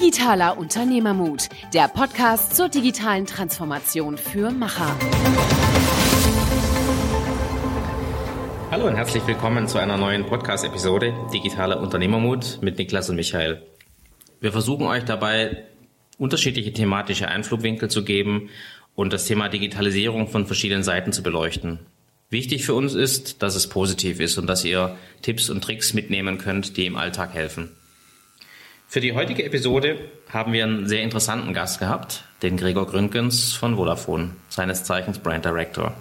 Digitaler Unternehmermut, der Podcast zur digitalen Transformation für Macher. Hallo und herzlich willkommen zu einer neuen Podcast-Episode Digitaler Unternehmermut mit Niklas und Michael. Wir versuchen euch dabei unterschiedliche thematische Einflugwinkel zu geben und das Thema Digitalisierung von verschiedenen Seiten zu beleuchten. Wichtig für uns ist, dass es positiv ist und dass ihr Tipps und Tricks mitnehmen könnt, die im Alltag helfen. Für die heutige Episode haben wir einen sehr interessanten Gast gehabt, den Gregor Gründgens von Vodafone, seines Zeichens Brand Director.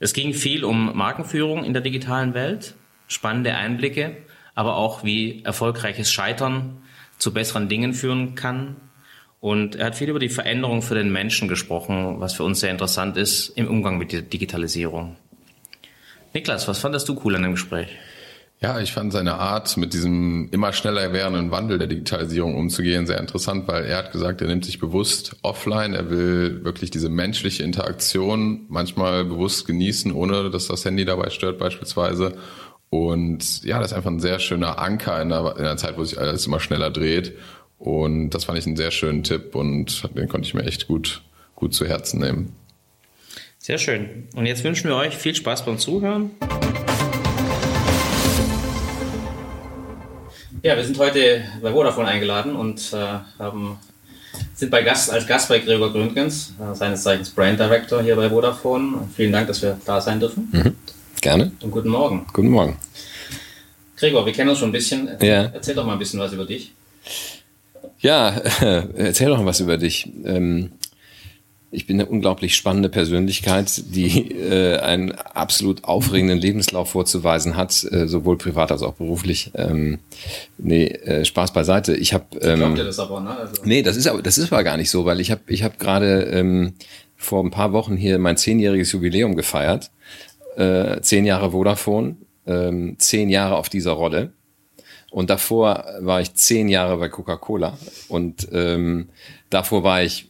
Es ging viel um Markenführung in der digitalen Welt, spannende Einblicke, aber auch wie erfolgreiches Scheitern zu besseren Dingen führen kann. Und er hat viel über die Veränderung für den Menschen gesprochen, was für uns sehr interessant ist im Umgang mit der Digitalisierung. Niklas, was fandest du cool an dem Gespräch? Ja, ich fand seine Art, mit diesem immer schneller werdenden Wandel der Digitalisierung umzugehen, sehr interessant, weil er hat gesagt, er nimmt sich bewusst offline, er will wirklich diese menschliche Interaktion manchmal bewusst genießen, ohne dass das Handy dabei stört beispielsweise. Und ja, das ist einfach ein sehr schöner Anker in einer, in einer Zeit, wo sich alles immer schneller dreht. Und das fand ich einen sehr schönen Tipp und den konnte ich mir echt gut, gut zu Herzen nehmen. Sehr schön. Und jetzt wünschen wir euch viel Spaß beim Zuhören. Ja, wir sind heute bei Vodafone eingeladen und äh, haben, sind bei Gast, als Gast bei Gregor Gründgens, äh, seines Zeichens Brand Director hier bei Vodafone. Vielen Dank, dass wir da sein dürfen. Mhm. Gerne. Und guten Morgen. Guten Morgen. Gregor, wir kennen uns schon ein bisschen. Ja. Erzähl doch mal ein bisschen was über dich. Ja, äh, erzähl doch mal was über dich. Ähm, ich bin eine unglaublich spannende Persönlichkeit, die äh, einen absolut aufregenden Lebenslauf vorzuweisen hat, äh, sowohl privat als auch beruflich. Ähm, nee, äh, Spaß beiseite. Ich habe ähm, Glaubt ihr das aber, ne? Also Nee, das ist aber das ist aber gar nicht so, weil ich habe ich habe gerade ähm, vor ein paar Wochen hier mein zehnjähriges Jubiläum gefeiert. Äh, zehn Jahre Vodafone, ähm, zehn Jahre auf dieser Rolle. Und davor war ich zehn Jahre bei Coca-Cola und ähm, davor war ich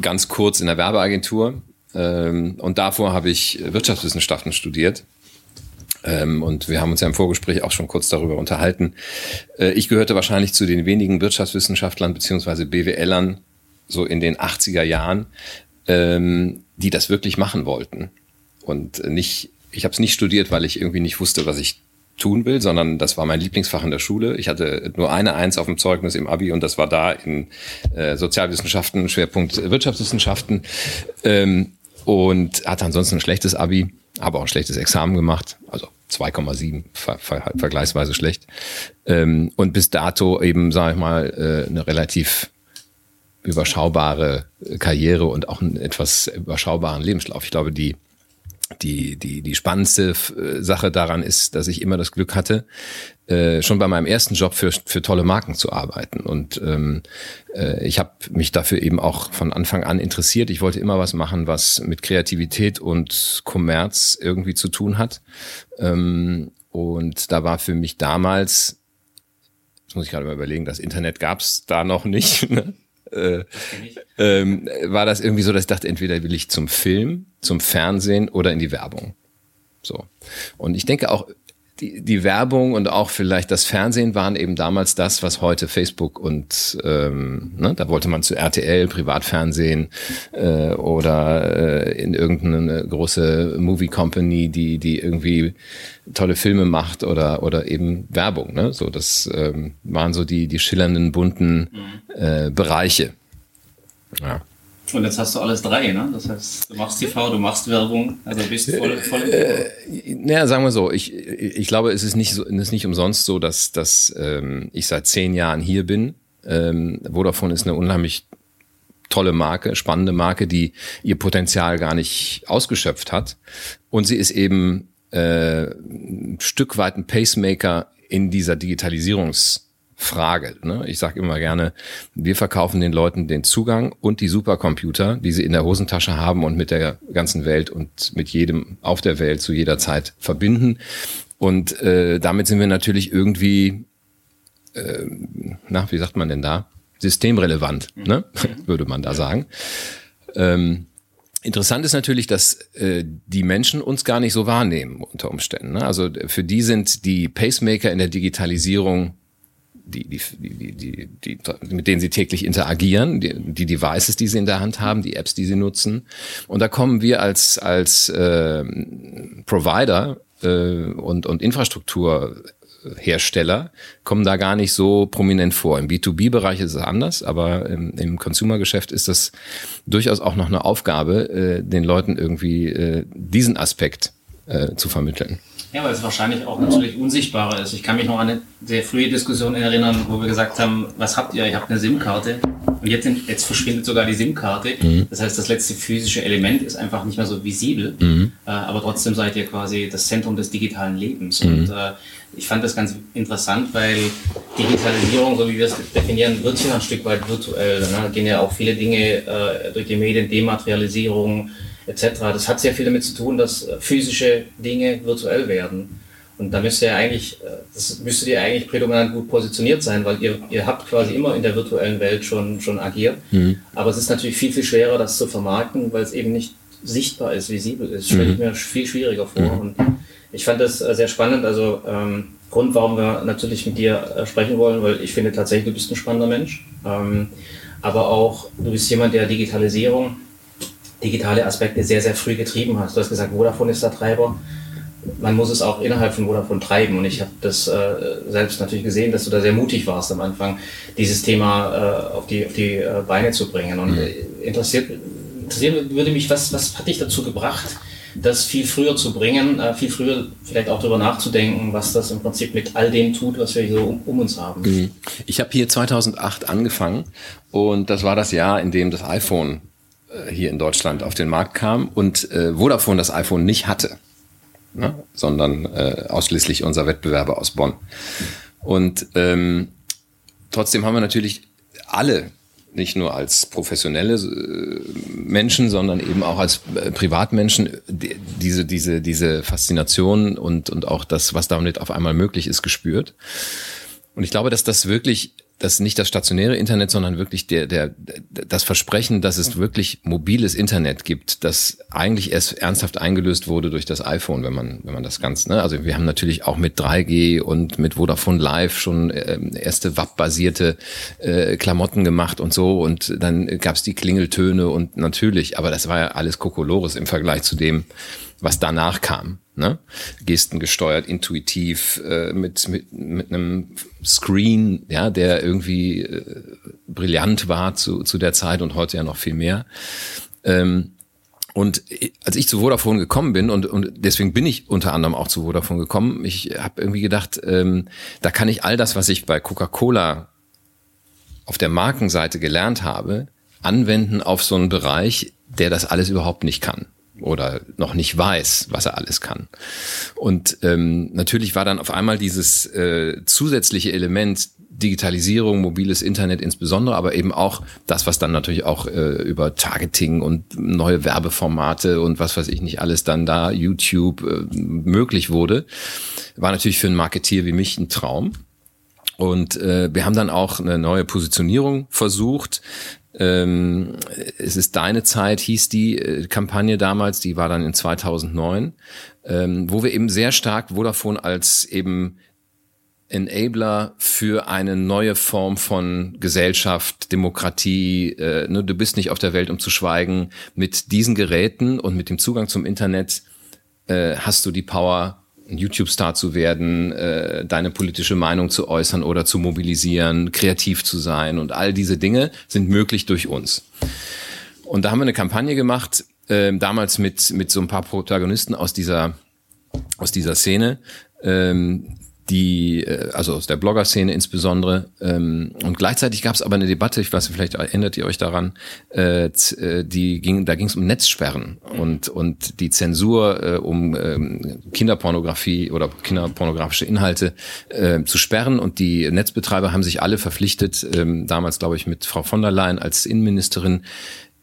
ganz kurz in der Werbeagentur ähm, und davor habe ich Wirtschaftswissenschaften studiert. Ähm, und wir haben uns ja im Vorgespräch auch schon kurz darüber unterhalten. Äh, ich gehörte wahrscheinlich zu den wenigen Wirtschaftswissenschaftlern beziehungsweise BWLern so in den 80er Jahren, ähm, die das wirklich machen wollten. Und nicht, ich habe es nicht studiert, weil ich irgendwie nicht wusste, was ich tun will, sondern das war mein Lieblingsfach in der Schule. Ich hatte nur eine Eins auf dem Zeugnis im Abi und das war da in äh, Sozialwissenschaften, Schwerpunkt Wirtschaftswissenschaften ähm, und hatte ansonsten ein schlechtes Abi, aber auch ein schlechtes Examen gemacht, also 2,7, ver ver vergleichsweise schlecht. Ähm, und bis dato eben, sage ich mal, äh, eine relativ überschaubare Karriere und auch einen etwas überschaubaren Lebenslauf. Ich glaube, die die, die, die spannendste äh, Sache daran ist, dass ich immer das Glück hatte, äh, schon bei meinem ersten Job für, für tolle Marken zu arbeiten. Und ähm, äh, ich habe mich dafür eben auch von Anfang an interessiert. Ich wollte immer was machen, was mit Kreativität und Kommerz irgendwie zu tun hat. Ähm, und da war für mich damals, jetzt muss ich gerade mal überlegen, das Internet gab es da noch nicht. Ne? Äh, ähm, war das irgendwie so, dass ich dachte, entweder will ich zum Film, zum Fernsehen oder in die Werbung. So. Und ich denke auch, die, die Werbung und auch vielleicht das Fernsehen waren eben damals das, was heute Facebook und ähm, ne, da wollte man zu RTL, Privatfernsehen äh, oder äh, in irgendeine große Movie Company, die die irgendwie tolle Filme macht oder oder eben Werbung. Ne? So das ähm, waren so die die schillernden bunten äh, Bereiche. Ja. Und jetzt hast du alles drei, ne? Das heißt, du machst TV, du machst Werbung, also bist voll, voll äh, Naja, sagen wir so, ich, ich glaube, es ist nicht, so, es ist nicht umsonst so, dass, dass ähm, ich seit zehn Jahren hier bin. Ähm, Vodafone ist eine unheimlich tolle Marke, spannende Marke, die ihr Potenzial gar nicht ausgeschöpft hat. Und sie ist eben äh, ein Stück weit ein Pacemaker in dieser Digitalisierungs- Frage. Ne? Ich sage immer gerne, wir verkaufen den Leuten den Zugang und die Supercomputer, die sie in der Hosentasche haben und mit der ganzen Welt und mit jedem auf der Welt zu jeder Zeit verbinden. Und äh, damit sind wir natürlich irgendwie, äh, na, wie sagt man denn da? Systemrelevant, ne? würde man da sagen. Ähm, Interessant ist natürlich, dass äh, die Menschen uns gar nicht so wahrnehmen unter Umständen. Ne? Also für die sind die Pacemaker in der Digitalisierung die, die, die, die, die, mit denen sie täglich interagieren, die, die Devices, die sie in der Hand haben, die Apps, die sie nutzen. Und da kommen wir als, als äh, Provider äh, und, und Infrastruktur Hersteller kommen da gar nicht so prominent vor. Im B2B-Bereich ist es anders, aber im, im Consumer-Geschäft ist das durchaus auch noch eine Aufgabe, äh, den Leuten irgendwie äh, diesen Aspekt äh, zu vermitteln. Ja, weil es wahrscheinlich auch natürlich unsichtbarer ist. Ich kann mich noch an eine sehr frühe Diskussion erinnern, wo wir gesagt haben, was habt ihr? Ihr habt eine SIM-Karte. Und jetzt, jetzt verschwindet sogar die SIM-Karte. Mhm. Das heißt, das letzte physische Element ist einfach nicht mehr so visibel. Mhm. Äh, aber trotzdem seid ihr quasi das Zentrum des digitalen Lebens. Mhm. Und äh, ich fand das ganz interessant, weil Digitalisierung, so wie wir es definieren, wird ja ein Stück weit virtuell. Ne? Da gehen ja auch viele Dinge äh, durch die Medien, Dematerialisierung, etc. Das hat sehr viel damit zu tun, dass äh, physische Dinge virtuell werden. Und da müsste ja eigentlich, äh, das müsstet ihr eigentlich prädominant gut positioniert sein, weil ihr, ihr habt quasi immer in der virtuellen Welt schon, schon agiert. Mhm. Aber es ist natürlich viel, viel schwerer, das zu vermarkten, weil es eben nicht sichtbar ist, visibel ist. Stelle ich mhm. mir viel schwieriger vor. Mhm. Und ich fand das äh, sehr spannend. Also ähm, Grund, warum wir natürlich mit dir sprechen wollen, weil ich finde tatsächlich, du bist ein spannender Mensch. Ähm, aber auch, du bist jemand, der Digitalisierung digitale Aspekte sehr, sehr früh getrieben hast. Du hast gesagt, Vodafone ist der Treiber. Man muss es auch innerhalb von Vodafone treiben. Und ich habe das äh, selbst natürlich gesehen, dass du da sehr mutig warst am Anfang, dieses Thema äh, auf die, auf die äh, Beine zu bringen. Und mhm. interessiert, interessiert würde mich, was, was hat dich dazu gebracht, das viel früher zu bringen, äh, viel früher vielleicht auch darüber nachzudenken, was das im Prinzip mit all dem tut, was wir hier so um, um uns haben. Mhm. Ich habe hier 2008 angefangen und das war das Jahr, in dem das iPhone äh, hier in Deutschland auf den Markt kam und äh, Vodafone das iPhone nicht hatte, ne? sondern äh, ausschließlich unser Wettbewerber aus Bonn. Und ähm, trotzdem haben wir natürlich alle nicht nur als professionelle äh, Menschen, sondern eben auch als äh, Privatmenschen diese, diese, diese Faszination und, und auch das, was damit auf einmal möglich ist, gespürt. Und ich glaube, dass das wirklich das nicht das stationäre Internet, sondern wirklich der, der, das Versprechen, dass es wirklich mobiles Internet gibt, das eigentlich erst ernsthaft eingelöst wurde durch das iPhone, wenn man, wenn man das ganz, ne? Also wir haben natürlich auch mit 3G und mit Vodafone Live schon äh, erste WAP-basierte äh, Klamotten gemacht und so und dann gab's die Klingeltöne und natürlich, aber das war ja alles Kokolores im Vergleich zu dem, was danach kam. Ne? Gesten gesteuert, intuitiv, äh, mit, mit, mit einem Screen, ja, der irgendwie äh, brillant war zu, zu der Zeit und heute ja noch viel mehr. Ähm, und als ich zu Vodafone gekommen bin, und, und deswegen bin ich unter anderem auch zu Vodafone gekommen, ich habe irgendwie gedacht, ähm, da kann ich all das, was ich bei Coca-Cola auf der Markenseite gelernt habe, anwenden auf so einen Bereich, der das alles überhaupt nicht kann oder noch nicht weiß, was er alles kann. Und ähm, natürlich war dann auf einmal dieses äh, zusätzliche Element Digitalisierung, mobiles Internet insbesondere, aber eben auch das, was dann natürlich auch äh, über Targeting und neue Werbeformate und was weiß ich nicht alles dann da, YouTube äh, möglich wurde, war natürlich für einen Marketier wie mich ein Traum. Und äh, wir haben dann auch eine neue Positionierung versucht, ähm, es ist deine Zeit, hieß die äh, Kampagne damals, die war dann in 2009, ähm, wo wir eben sehr stark Vodafone als eben Enabler für eine neue Form von Gesellschaft, Demokratie. Äh, ne, du bist nicht auf der Welt, um zu schweigen. Mit diesen Geräten und mit dem Zugang zum Internet äh, hast du die Power, ein YouTube-Star zu werden, äh, deine politische Meinung zu äußern oder zu mobilisieren, kreativ zu sein und all diese Dinge sind möglich durch uns. Und da haben wir eine Kampagne gemacht, äh, damals mit mit so ein paar Protagonisten aus dieser aus dieser Szene, ähm, die, äh, also aus der Blogger-Szene insbesondere. Ähm, und gleichzeitig gab es aber eine Debatte, ich weiß, vielleicht erinnert ihr euch daran, äh, äh die ging, da ging es um Netzsperren und, und die Zensur, äh, um ähm, Kinderpornografie oder kinderpornografische Inhalte äh, zu sperren. Und die Netzbetreiber haben sich alle verpflichtet, ähm, damals glaube ich mit Frau von der Leyen als Innenministerin,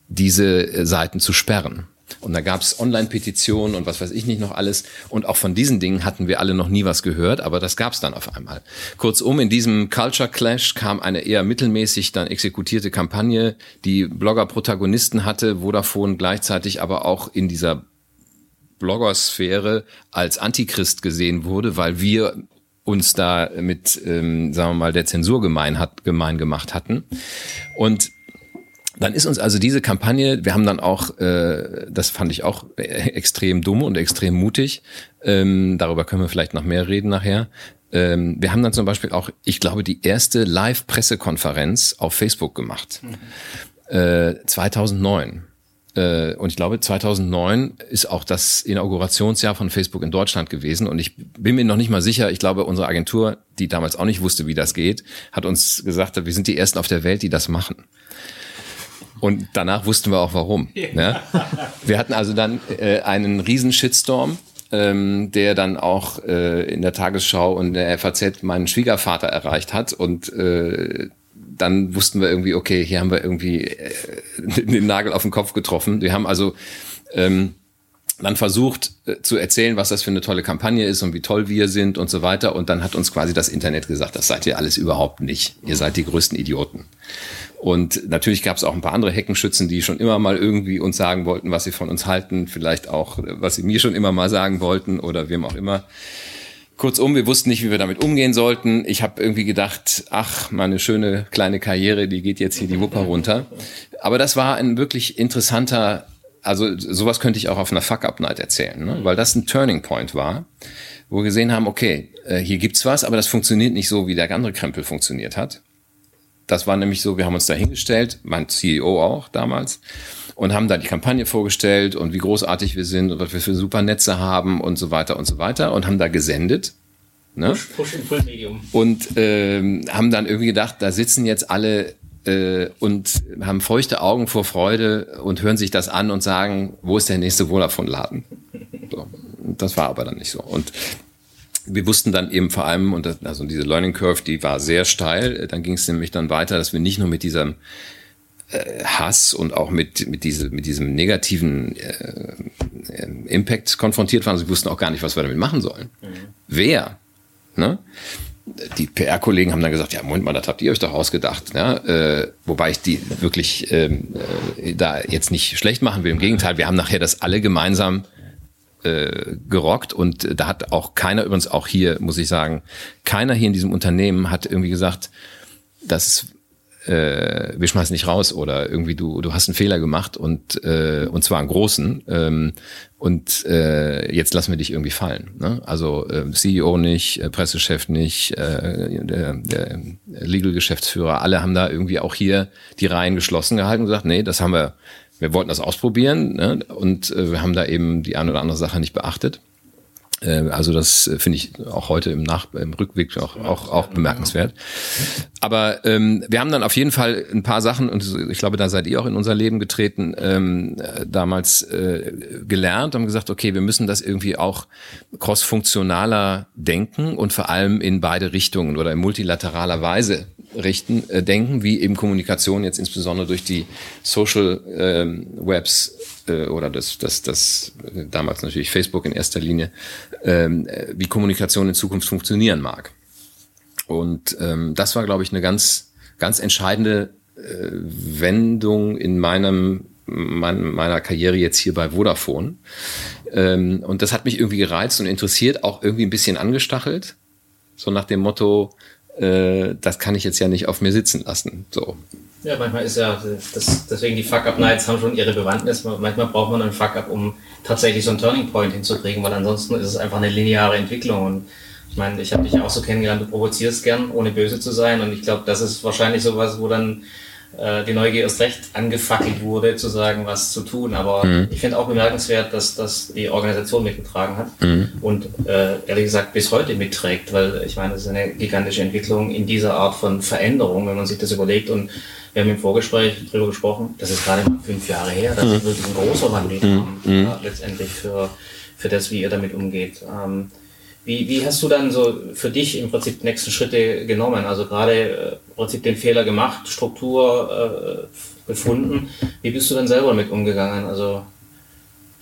diese äh, Seiten zu sperren. Und da gab es Online-Petitionen und was weiß ich nicht noch alles. Und auch von diesen Dingen hatten wir alle noch nie was gehört, aber das gab es dann auf einmal. Kurzum, in diesem Culture Clash kam eine eher mittelmäßig dann exekutierte Kampagne, die Blogger-Protagonisten hatte, Vodafone gleichzeitig aber auch in dieser Bloggersphäre als Antichrist gesehen wurde, weil wir uns da mit, ähm, sagen wir mal, der Zensur gemein, hat, gemein gemacht hatten. Und dann ist uns also diese Kampagne, wir haben dann auch, äh, das fand ich auch extrem dumm und extrem mutig, ähm, darüber können wir vielleicht noch mehr reden nachher. Ähm, wir haben dann zum Beispiel auch, ich glaube, die erste Live-Pressekonferenz auf Facebook gemacht. Mhm. Äh, 2009. Äh, und ich glaube, 2009 ist auch das Inaugurationsjahr von Facebook in Deutschland gewesen. Und ich bin mir noch nicht mal sicher, ich glaube, unsere Agentur, die damals auch nicht wusste, wie das geht, hat uns gesagt, wir sind die Ersten auf der Welt, die das machen. Und danach wussten wir auch warum. Ne? Wir hatten also dann äh, einen riesen Shitstorm, ähm, der dann auch äh, in der Tagesschau und der FAZ meinen Schwiegervater erreicht hat. Und äh, dann wussten wir irgendwie, okay, hier haben wir irgendwie äh, den Nagel auf den Kopf getroffen. Wir haben also ähm, dann versucht äh, zu erzählen, was das für eine tolle Kampagne ist und wie toll wir sind und so weiter. Und dann hat uns quasi das Internet gesagt, das seid ihr alles überhaupt nicht. Ihr seid die größten Idioten. Und natürlich gab es auch ein paar andere Heckenschützen, die schon immer mal irgendwie uns sagen wollten, was sie von uns halten, vielleicht auch, was sie mir schon immer mal sagen wollten oder wem auch immer. Kurzum, wir wussten nicht, wie wir damit umgehen sollten. Ich habe irgendwie gedacht, ach, meine schöne kleine Karriere, die geht jetzt hier die Wupper runter. Aber das war ein wirklich interessanter, also sowas könnte ich auch auf einer Fuck-Up-Night erzählen, ne? weil das ein Turning Point war, wo wir gesehen haben, okay, äh, hier gibt's was, aber das funktioniert nicht so, wie der andere Krempel funktioniert hat. Das war nämlich so, wir haben uns da hingestellt, mein CEO auch damals, und haben da die Kampagne vorgestellt und wie großartig wir sind und was wir für super Netze haben und so weiter und so weiter und haben da gesendet. Ne? Push, push Full Medium. Und ähm, haben dann irgendwie gedacht, da sitzen jetzt alle äh, und haben feuchte Augen vor Freude und hören sich das an und sagen, wo ist der nächste Vodafone-Laden? So. Das war aber dann nicht so. Und wir wussten dann eben vor allem, und das, also diese Learning Curve, die war sehr steil. Dann ging es nämlich dann weiter, dass wir nicht nur mit diesem äh, Hass und auch mit, mit, diese, mit diesem negativen äh, Impact konfrontiert waren. Sie wussten auch gar nicht, was wir damit machen sollen. Mhm. Wer? Ne? Die PR-Kollegen haben dann gesagt, ja, Moment mal, das habt ihr euch doch ausgedacht. Ja? Äh, wobei ich die wirklich ähm, äh, da jetzt nicht schlecht machen will. Im Gegenteil, wir haben nachher das alle gemeinsam äh, gerockt und da hat auch keiner, übrigens auch hier, muss ich sagen, keiner hier in diesem Unternehmen hat irgendwie gesagt, dass äh, wir schmeißen dich raus oder irgendwie du du hast einen Fehler gemacht und äh, und zwar einen großen ähm, und äh, jetzt lassen wir dich irgendwie fallen. Ne? Also äh, CEO nicht, äh, Pressechef nicht, äh, der, der Legal-Geschäftsführer, alle haben da irgendwie auch hier die Reihen geschlossen gehalten und gesagt, nee, das haben wir wir wollten das ausprobieren ne? und äh, wir haben da eben die eine oder andere Sache nicht beachtet. Äh, also das äh, finde ich auch heute im, Nach im Rückblick auch, auch, auch bemerkenswert. Aber ähm, wir haben dann auf jeden Fall ein paar Sachen, und ich glaube, da seid ihr auch in unser Leben getreten, ähm, damals äh, gelernt, haben gesagt, okay, wir müssen das irgendwie auch crossfunktionaler denken und vor allem in beide Richtungen oder in multilateraler Weise richten, äh, denken, wie eben Kommunikation jetzt insbesondere durch die Social ähm, Webs äh, oder das, das, das äh, damals natürlich Facebook in erster Linie, ähm, äh, wie Kommunikation in Zukunft funktionieren mag. Und ähm, das war, glaube ich, eine ganz, ganz entscheidende äh, Wendung in meinem mein, meiner Karriere jetzt hier bei Vodafone. Ähm, und das hat mich irgendwie gereizt und interessiert, auch irgendwie ein bisschen angestachelt. So nach dem Motto, äh, das kann ich jetzt ja nicht auf mir sitzen lassen. So. Ja, manchmal ist ja, das, deswegen die Fuck-Up-Nights haben schon ihre Bewandtnis. Manchmal braucht man einen Fuck-Up, um tatsächlich so einen Turning Point hinzukriegen, weil ansonsten ist es einfach eine lineare Entwicklung. Und ich meine, ich habe dich auch so kennengelernt, du provozierst gern, ohne böse zu sein. Und ich glaube, das ist wahrscheinlich sowas, wo dann äh, die Neugier erst recht angefackelt wurde, zu sagen, was zu tun. Aber mhm. ich finde auch bemerkenswert, dass das die Organisation mitgetragen hat mhm. und äh, ehrlich gesagt bis heute mitträgt, weil ich meine, das ist eine gigantische Entwicklung in dieser Art von Veränderung, wenn man sich das überlegt. Und wir haben im Vorgespräch darüber gesprochen, das ist gerade mal fünf Jahre her, das mhm. ist wirklich ein großer Wandel mhm. ja, letztendlich für, für das, wie ihr damit umgeht. Ähm, wie, wie hast du dann so für dich im Prinzip nächste Schritte genommen? Also gerade äh, im Prinzip den Fehler gemacht, Struktur äh, gefunden. Wie bist du dann selber damit umgegangen? Also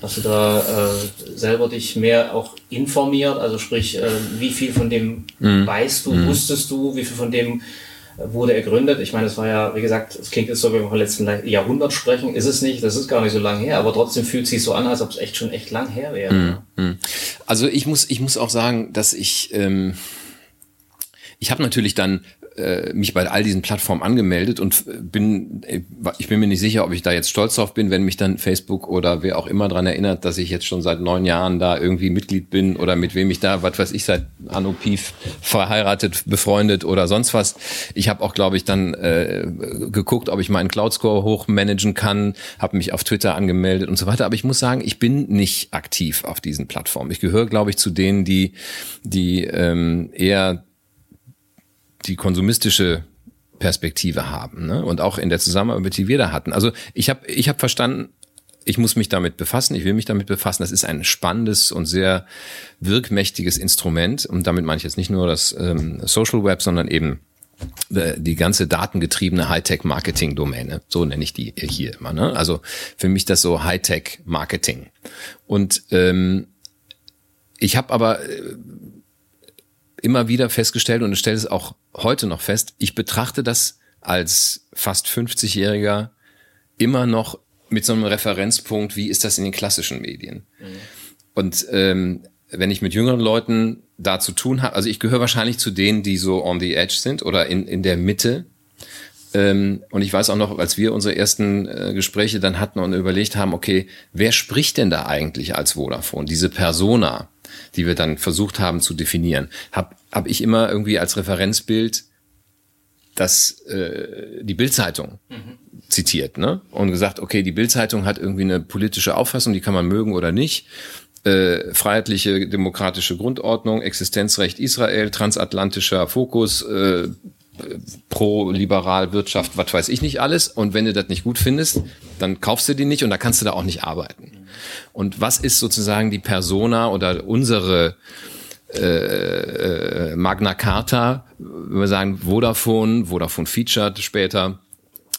hast du da äh, selber dich mehr auch informiert? Also sprich, äh, wie viel von dem mhm. weißt du, mhm. wusstest du, wie viel von dem wurde er gegründet. Ich meine, es war ja, wie gesagt, es klingt jetzt so, wie wir vom letzten Jahrhundert sprechen. Ist es nicht, das ist gar nicht so lange her, aber trotzdem fühlt es sich so an, als ob es echt schon echt lang her wäre. Mm. Also ich muss, ich muss auch sagen, dass ich, ähm, ich habe natürlich dann äh, mich bei all diesen Plattformen angemeldet und bin, äh, ich bin mir nicht sicher, ob ich da jetzt stolz drauf bin, wenn mich dann Facebook oder wer auch immer dran erinnert, dass ich jetzt schon seit neun Jahren da irgendwie Mitglied bin oder mit wem ich da, was weiß ich, seit Anno Pief verheiratet, befreundet oder sonst was. Ich habe auch, glaube ich, dann äh, geguckt, ob ich meinen Cloud Score hochmanagen kann, habe mich auf Twitter angemeldet und so weiter. Aber ich muss sagen, ich bin nicht aktiv auf diesen Plattformen. Ich gehöre, glaube ich, zu denen, die, die ähm, eher die konsumistische Perspektive haben ne? und auch in der Zusammenarbeit, die wir da hatten. Also ich habe ich hab verstanden, ich muss mich damit befassen, ich will mich damit befassen. Das ist ein spannendes und sehr wirkmächtiges Instrument. Und damit meine ich jetzt nicht nur das ähm, Social Web, sondern eben äh, die ganze datengetriebene Hightech-Marketing-Domäne. So nenne ich die hier immer. Ne? Also für mich das so Hightech-Marketing. Und ähm, ich habe aber äh, immer wieder festgestellt und ich stelle es auch heute noch fest, ich betrachte das als fast 50-Jähriger immer noch mit so einem Referenzpunkt, wie ist das in den klassischen Medien? Mhm. Und ähm, wenn ich mit jüngeren Leuten da zu tun habe, also ich gehöre wahrscheinlich zu denen, die so on the edge sind oder in, in der Mitte. Ähm, und ich weiß auch noch, als wir unsere ersten äh, Gespräche dann hatten und überlegt haben, okay, wer spricht denn da eigentlich als Vodafone? Diese Persona die wir dann versucht haben zu definieren, habe hab ich immer irgendwie als Referenzbild das äh, die Bildzeitung mhm. zitiert, ne? Und gesagt, okay, die Bildzeitung hat irgendwie eine politische Auffassung, die kann man mögen oder nicht. Äh, freiheitliche demokratische Grundordnung, Existenzrecht Israel, transatlantischer Fokus, äh, pro-liberal Wirtschaft, was weiß ich nicht alles. Und wenn du das nicht gut findest, dann kaufst du die nicht und da kannst du da auch nicht arbeiten. Und was ist sozusagen die Persona oder unsere äh, äh, Magna Carta, wenn wir sagen Vodafone, Vodafone featured später,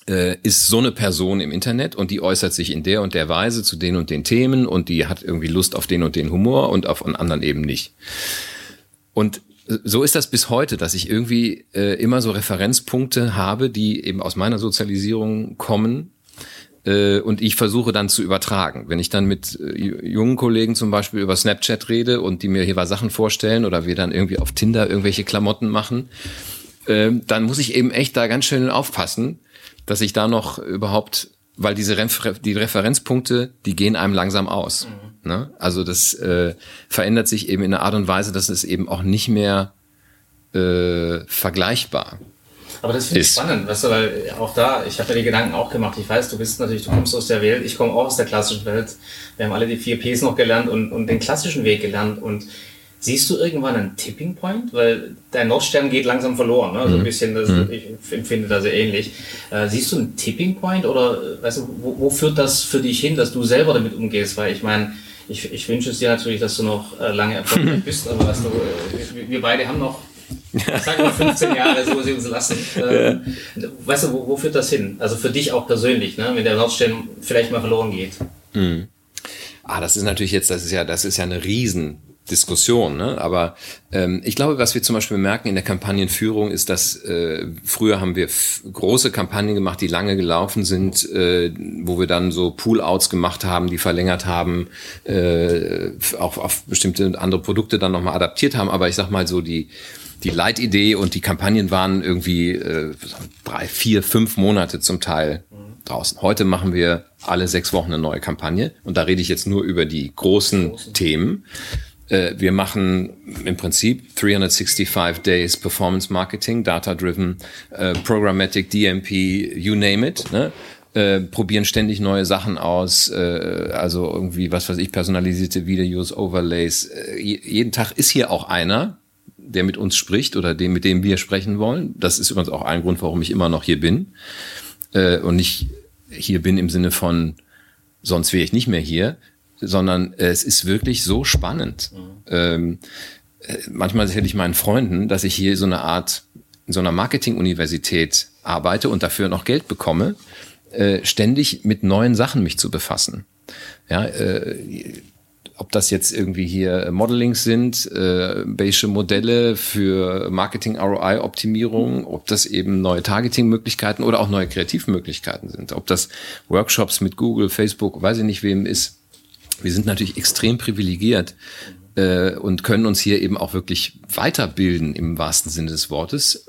äh, ist so eine Person im Internet und die äußert sich in der und der Weise zu den und den Themen und die hat irgendwie Lust auf den und den Humor und auf einen anderen eben nicht. Und so ist das bis heute, dass ich irgendwie äh, immer so Referenzpunkte habe, die eben aus meiner Sozialisierung kommen äh, und ich versuche dann zu übertragen. Wenn ich dann mit äh, jungen Kollegen zum Beispiel über Snapchat rede und die mir hier mal Sachen vorstellen oder wir dann irgendwie auf Tinder irgendwelche Klamotten machen, äh, dann muss ich eben echt da ganz schön aufpassen, dass ich da noch überhaupt, weil diese Refer die Referenzpunkte, die gehen einem langsam aus. Mhm. Ne? Also das äh, verändert sich eben in einer Art und Weise, dass es eben auch nicht mehr äh, vergleichbar aber das finde ich spannend, weißt du, weil auch da, ich habe ja die Gedanken auch gemacht. Ich weiß, du bist natürlich, du kommst aus der Welt, ich komme auch aus der klassischen Welt. Wir haben alle die vier Ps noch gelernt und, und den klassischen Weg gelernt. Und siehst du irgendwann einen Tipping Point? Weil dein Nordstern geht langsam verloren, ne? So also ein mhm. bisschen, das, mhm. ich empfinde das sehr ähnlich. Äh, siehst du einen Tipping Point oder weißt du, wo, wo führt das für dich hin, dass du selber damit umgehst? Weil ich meine, ich, ich wünsche es dir natürlich, dass du noch äh, lange erfolgreich bist, aber weißt du, äh, wir, wir beide haben noch sage mal 15 Jahre, so sie uns lassen. Ähm, ja. Weißt du, wo, wo, führt das hin? Also für dich auch persönlich, ne? wenn der Nordstern vielleicht mal verloren geht. Mhm. Ah, das ist natürlich jetzt, das ist ja, das ist ja eine riesen Diskussion, ne? aber ähm, ich glaube, was wir zum Beispiel merken in der Kampagnenführung ist, dass äh, früher haben wir große Kampagnen gemacht, die lange gelaufen sind, äh, wo wir dann so Pull-outs gemacht haben, die verlängert haben, äh, auch auf bestimmte andere Produkte dann nochmal adaptiert haben. Aber ich sag mal so die die Leitidee und die Kampagnen waren irgendwie äh, drei, vier, fünf Monate zum Teil draußen. Heute machen wir alle sechs Wochen eine neue Kampagne und da rede ich jetzt nur über die großen, großen. Themen. Äh, wir machen im Prinzip 365 Days Performance Marketing, Data-Driven, äh, Programmatic, DMP, you name it. Ne? Äh, probieren ständig neue Sachen aus, äh, also irgendwie, was weiß ich, personalisierte Videos, Overlays. Äh, jeden Tag ist hier auch einer, der mit uns spricht oder dem, mit dem wir sprechen wollen. Das ist übrigens auch ein Grund, warum ich immer noch hier bin. Äh, und nicht hier bin im Sinne von, sonst wäre ich nicht mehr hier, sondern äh, es ist wirklich so spannend. Mhm. Ähm, äh, manchmal erzähle ich meinen Freunden, dass ich hier so eine Art, in so einer Marketing-Universität arbeite und dafür noch Geld bekomme, äh, ständig mit neuen Sachen mich zu befassen. Ja, äh, ob das jetzt irgendwie hier Modelings sind, äh, Bayesche Modelle für Marketing ROI Optimierung, ob das eben neue Targeting Möglichkeiten oder auch neue Kreativmöglichkeiten sind, ob das Workshops mit Google, Facebook, weiß ich nicht wem ist. Wir sind natürlich extrem privilegiert, äh, und können uns hier eben auch wirklich weiterbilden im wahrsten Sinne des Wortes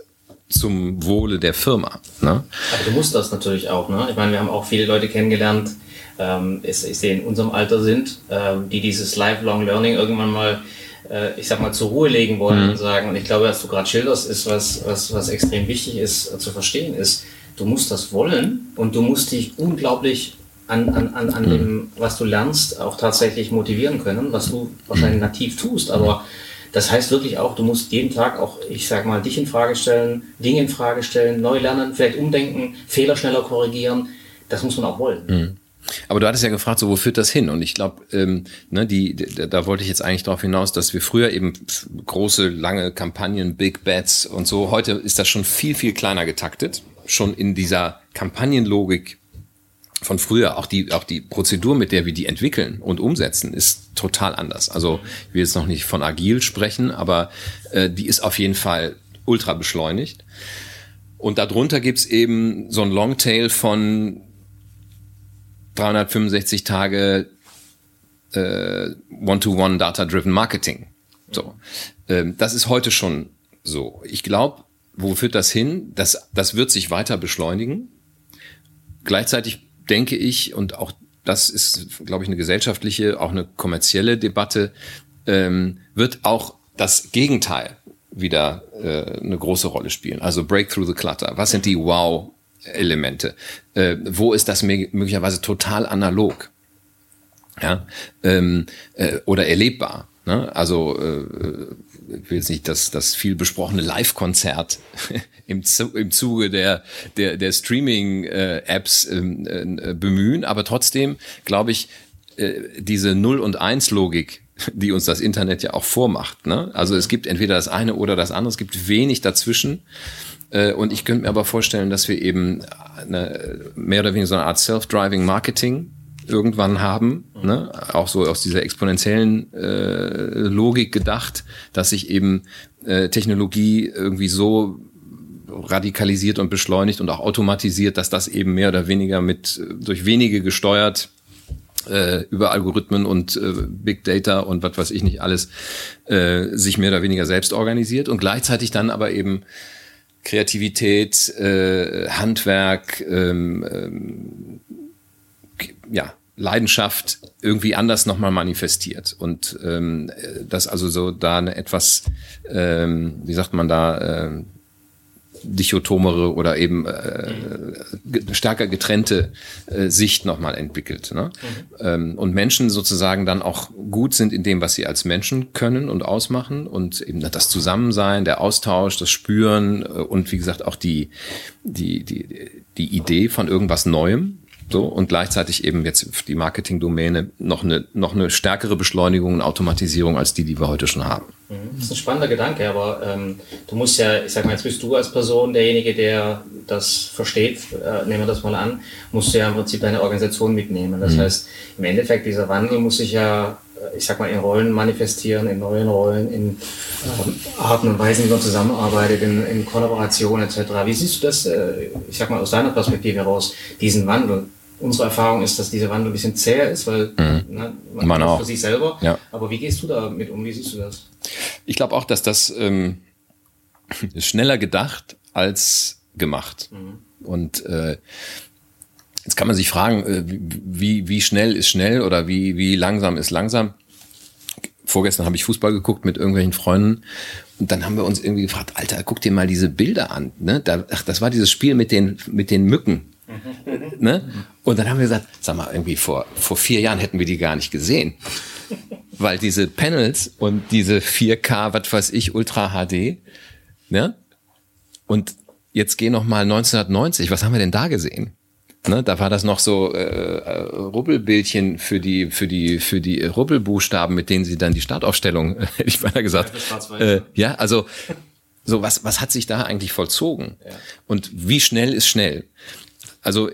zum Wohle der Firma. Ne? Aber du musst das natürlich auch. Ne? Ich meine, wir haben auch viele Leute kennengelernt, ähm, ich, sehe in unserem Alter sind, ähm, die dieses Lifelong Learning irgendwann mal äh, ich sag mal, zur Ruhe legen wollen mhm. und sagen, und ich glaube, was du gerade schilderst, ist was, was, was extrem wichtig ist äh, zu verstehen, ist, du musst das wollen und du musst dich unglaublich an, an, an, an mhm. dem, was du lernst, auch tatsächlich motivieren können, was du wahrscheinlich mhm. nativ tust, aber das heißt wirklich auch, du musst jeden Tag auch, ich sag mal, dich in Frage stellen, Dinge in Frage stellen, neu lernen, vielleicht umdenken, Fehler schneller korrigieren. Das muss man auch wollen. Mhm. Aber du hattest ja gefragt, so wo führt das hin? Und ich glaube, ähm, ne, die, da, da wollte ich jetzt eigentlich darauf hinaus, dass wir früher eben große, lange Kampagnen, Big Bets und so. Heute ist das schon viel, viel kleiner getaktet. Schon in dieser Kampagnenlogik von früher, auch die, auch die Prozedur, mit der wir die entwickeln und umsetzen, ist total anders. Also ich will jetzt noch nicht von agil sprechen, aber äh, die ist auf jeden Fall ultra beschleunigt. Und darunter gibt's eben so ein Longtail von 365 Tage äh, One-to-One Data-Driven Marketing. So, ähm, das ist heute schon so. Ich glaube, wo führt das hin? Das, das wird sich weiter beschleunigen. Gleichzeitig denke ich, und auch das ist, glaube ich, eine gesellschaftliche, auch eine kommerzielle Debatte, ähm, wird auch das Gegenteil wieder äh, eine große Rolle spielen. Also Break through the Clutter. Was sind die Wow-Elemente? Äh, wo ist das möglicherweise total analog? Ja, ähm, äh, oder erlebbar. Ne? Also äh, ich will jetzt nicht das, das viel besprochene Live-Konzert im, im Zuge der, der, der Streaming-Apps äh, äh, bemühen, aber trotzdem glaube ich, äh, diese Null- und Eins-Logik, die uns das Internet ja auch vormacht. Ne? Also es gibt entweder das eine oder das andere, es gibt wenig dazwischen. Und ich könnte mir aber vorstellen, dass wir eben eine, mehr oder weniger so eine Art Self-Driving Marketing irgendwann haben, ne? auch so aus dieser exponentiellen äh, Logik gedacht, dass sich eben äh, Technologie irgendwie so radikalisiert und beschleunigt und auch automatisiert, dass das eben mehr oder weniger mit durch wenige gesteuert äh, über Algorithmen und äh, Big Data und was weiß ich nicht alles äh, sich mehr oder weniger selbst organisiert und gleichzeitig dann aber eben Kreativität, äh, Handwerk, ähm, ähm, ja, Leidenschaft irgendwie anders nochmal manifestiert und ähm, das also so da eine etwas, ähm, wie sagt man da, ähm, dichotomere oder eben äh, stärker getrennte äh, Sicht nochmal entwickelt. Ne? Mhm. Ähm, und Menschen sozusagen dann auch gut sind in dem, was sie als Menschen können und ausmachen und eben das Zusammensein, der Austausch, das Spüren äh, und wie gesagt auch die, die, die, die Idee von irgendwas Neuem, so, und gleichzeitig eben jetzt die Marketingdomäne noch eine, noch eine stärkere Beschleunigung und Automatisierung als die, die wir heute schon haben. Mhm. Das ist ein spannender Gedanke, aber ähm, du musst ja, ich sag mal, jetzt bist du als Person derjenige, der das versteht, äh, nehmen wir das mal an, musst du ja im Prinzip deine Organisation mitnehmen. Das mhm. heißt, im Endeffekt, dieser Wandel muss sich ja, ich sag mal, in Rollen manifestieren, in neuen Rollen, in ähm, Arten und Weisen, wie man zusammenarbeitet, in, in Kollaboration etc. Wie siehst du das, äh, ich sag mal, aus deiner Perspektive heraus, diesen Wandel? unsere Erfahrung ist, dass dieser Wandel ein bisschen zäher ist, weil mhm. ne, man, man auch. für sich selber. Ja. Aber wie gehst du damit um? Wie siehst du das? Ich glaube auch, dass das ähm, schneller gedacht als gemacht. Mhm. Und äh, jetzt kann man sich fragen, äh, wie, wie schnell ist schnell oder wie, wie langsam ist langsam. Vorgestern habe ich Fußball geguckt mit irgendwelchen Freunden und dann haben wir uns irgendwie gefragt, Alter, guck dir mal diese Bilder an. Ne? Da, ach, das war dieses Spiel mit den, mit den Mücken ne? Und dann haben wir gesagt, sag mal, irgendwie vor, vor vier Jahren hätten wir die gar nicht gesehen. Weil diese Panels und diese 4K, was weiß ich, Ultra HD, ne? Und jetzt geh noch mal 1990, was haben wir denn da gesehen? Ne, da war das noch so äh, äh, Rubbelbildchen für die für die für die Rubbelbuchstaben, mit denen sie dann die Startaufstellung, hätte ich beinahe gesagt. Äh, ja, also so was was hat sich da eigentlich vollzogen? Ja. Und wie schnell ist schnell? Also äh,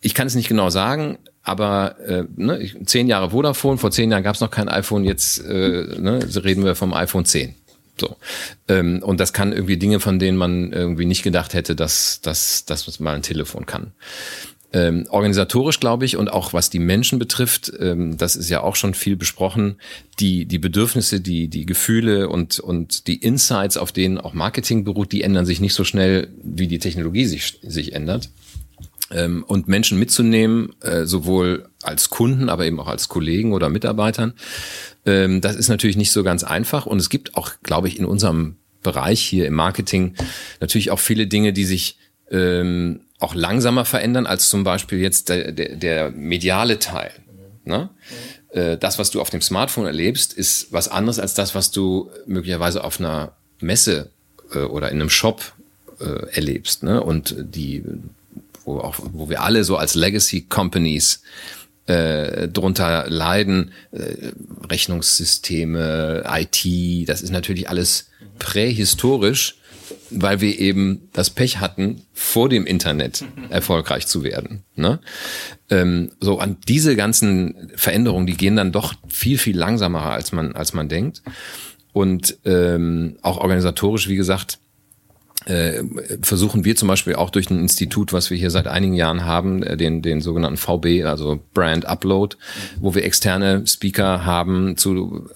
ich kann es nicht genau sagen, aber äh, ne, zehn Jahre Vodafone, vor zehn Jahren gab es noch kein iPhone, jetzt äh, ne, reden wir vom iPhone 10. So. Ähm, und das kann irgendwie Dinge, von denen man irgendwie nicht gedacht hätte, dass, dass, dass mal ein Telefon kann. Ähm, organisatorisch glaube ich und auch was die Menschen betrifft, ähm, das ist ja auch schon viel besprochen, die, die Bedürfnisse, die, die Gefühle und, und die Insights, auf denen auch Marketing beruht, die ändern sich nicht so schnell, wie die Technologie sich, sich ändert. Ähm, und Menschen mitzunehmen, äh, sowohl als Kunden, aber eben auch als Kollegen oder Mitarbeitern, ähm, das ist natürlich nicht so ganz einfach. Und es gibt auch, glaube ich, in unserem Bereich hier im Marketing natürlich auch viele Dinge, die sich ähm, auch langsamer verändern als zum Beispiel jetzt der, der, der mediale Teil. Ne? Äh, das, was du auf dem Smartphone erlebst, ist was anderes als das, was du möglicherweise auf einer Messe äh, oder in einem Shop äh, erlebst. Ne? Und die, wo, auch, wo wir alle so als Legacy Companies äh, drunter leiden, äh, Rechnungssysteme, IT, das ist natürlich alles prähistorisch weil wir eben das Pech hatten, vor dem Internet erfolgreich zu werden. Ne? Ähm, so an diese ganzen Veränderungen, die gehen dann doch viel, viel langsamer, als man, als man denkt. Und ähm, auch organisatorisch, wie gesagt, versuchen wir zum Beispiel auch durch ein Institut, was wir hier seit einigen Jahren haben, äh, den, den sogenannten VB, also Brand Upload, wo wir externe Speaker haben zu